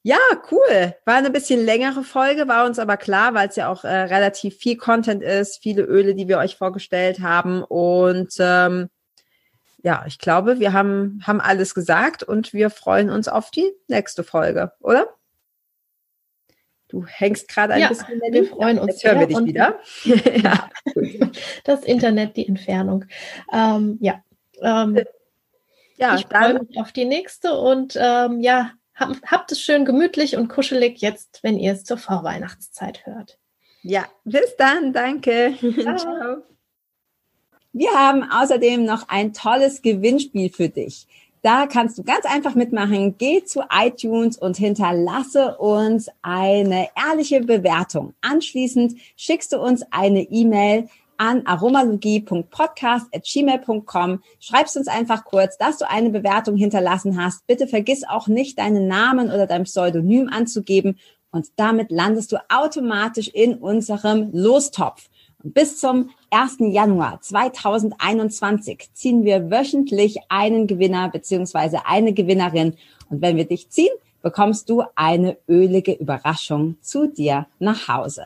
Ja, cool. War eine bisschen längere Folge, war uns aber klar, weil es ja auch äh, relativ viel Content ist, viele Öle, die wir euch vorgestellt haben. Und ähm, ja, ich glaube, wir haben, haben alles gesagt und wir freuen uns auf die nächste Folge, oder? Du hängst gerade ein ja, bisschen. Wir freuen uns. Jetzt hören wir dich wieder. ja, das Internet, die Entfernung. Ähm, ja. Ähm, ja, ich freue mich auf die nächste und ähm, ja, habt es schön gemütlich und kuschelig jetzt, wenn ihr es zur Vorweihnachtszeit hört. Ja, bis dann. Danke. Ciao. Ciao. Wir haben außerdem noch ein tolles Gewinnspiel für dich. Da kannst du ganz einfach mitmachen. Geh zu iTunes und hinterlasse uns eine ehrliche Bewertung. Anschließend schickst du uns eine E-Mail an aromalogie.podcast.gmail.com. Schreibst uns einfach kurz, dass du eine Bewertung hinterlassen hast. Bitte vergiss auch nicht, deinen Namen oder dein Pseudonym anzugeben und damit landest du automatisch in unserem Lostopf. Und bis zum 1. Januar 2021 ziehen wir wöchentlich einen Gewinner beziehungsweise eine Gewinnerin. Und wenn wir dich ziehen, bekommst du eine ölige Überraschung zu dir nach Hause.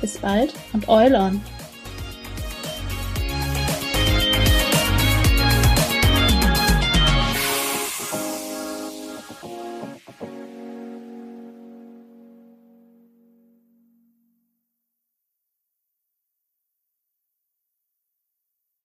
Bis bald und Eulon!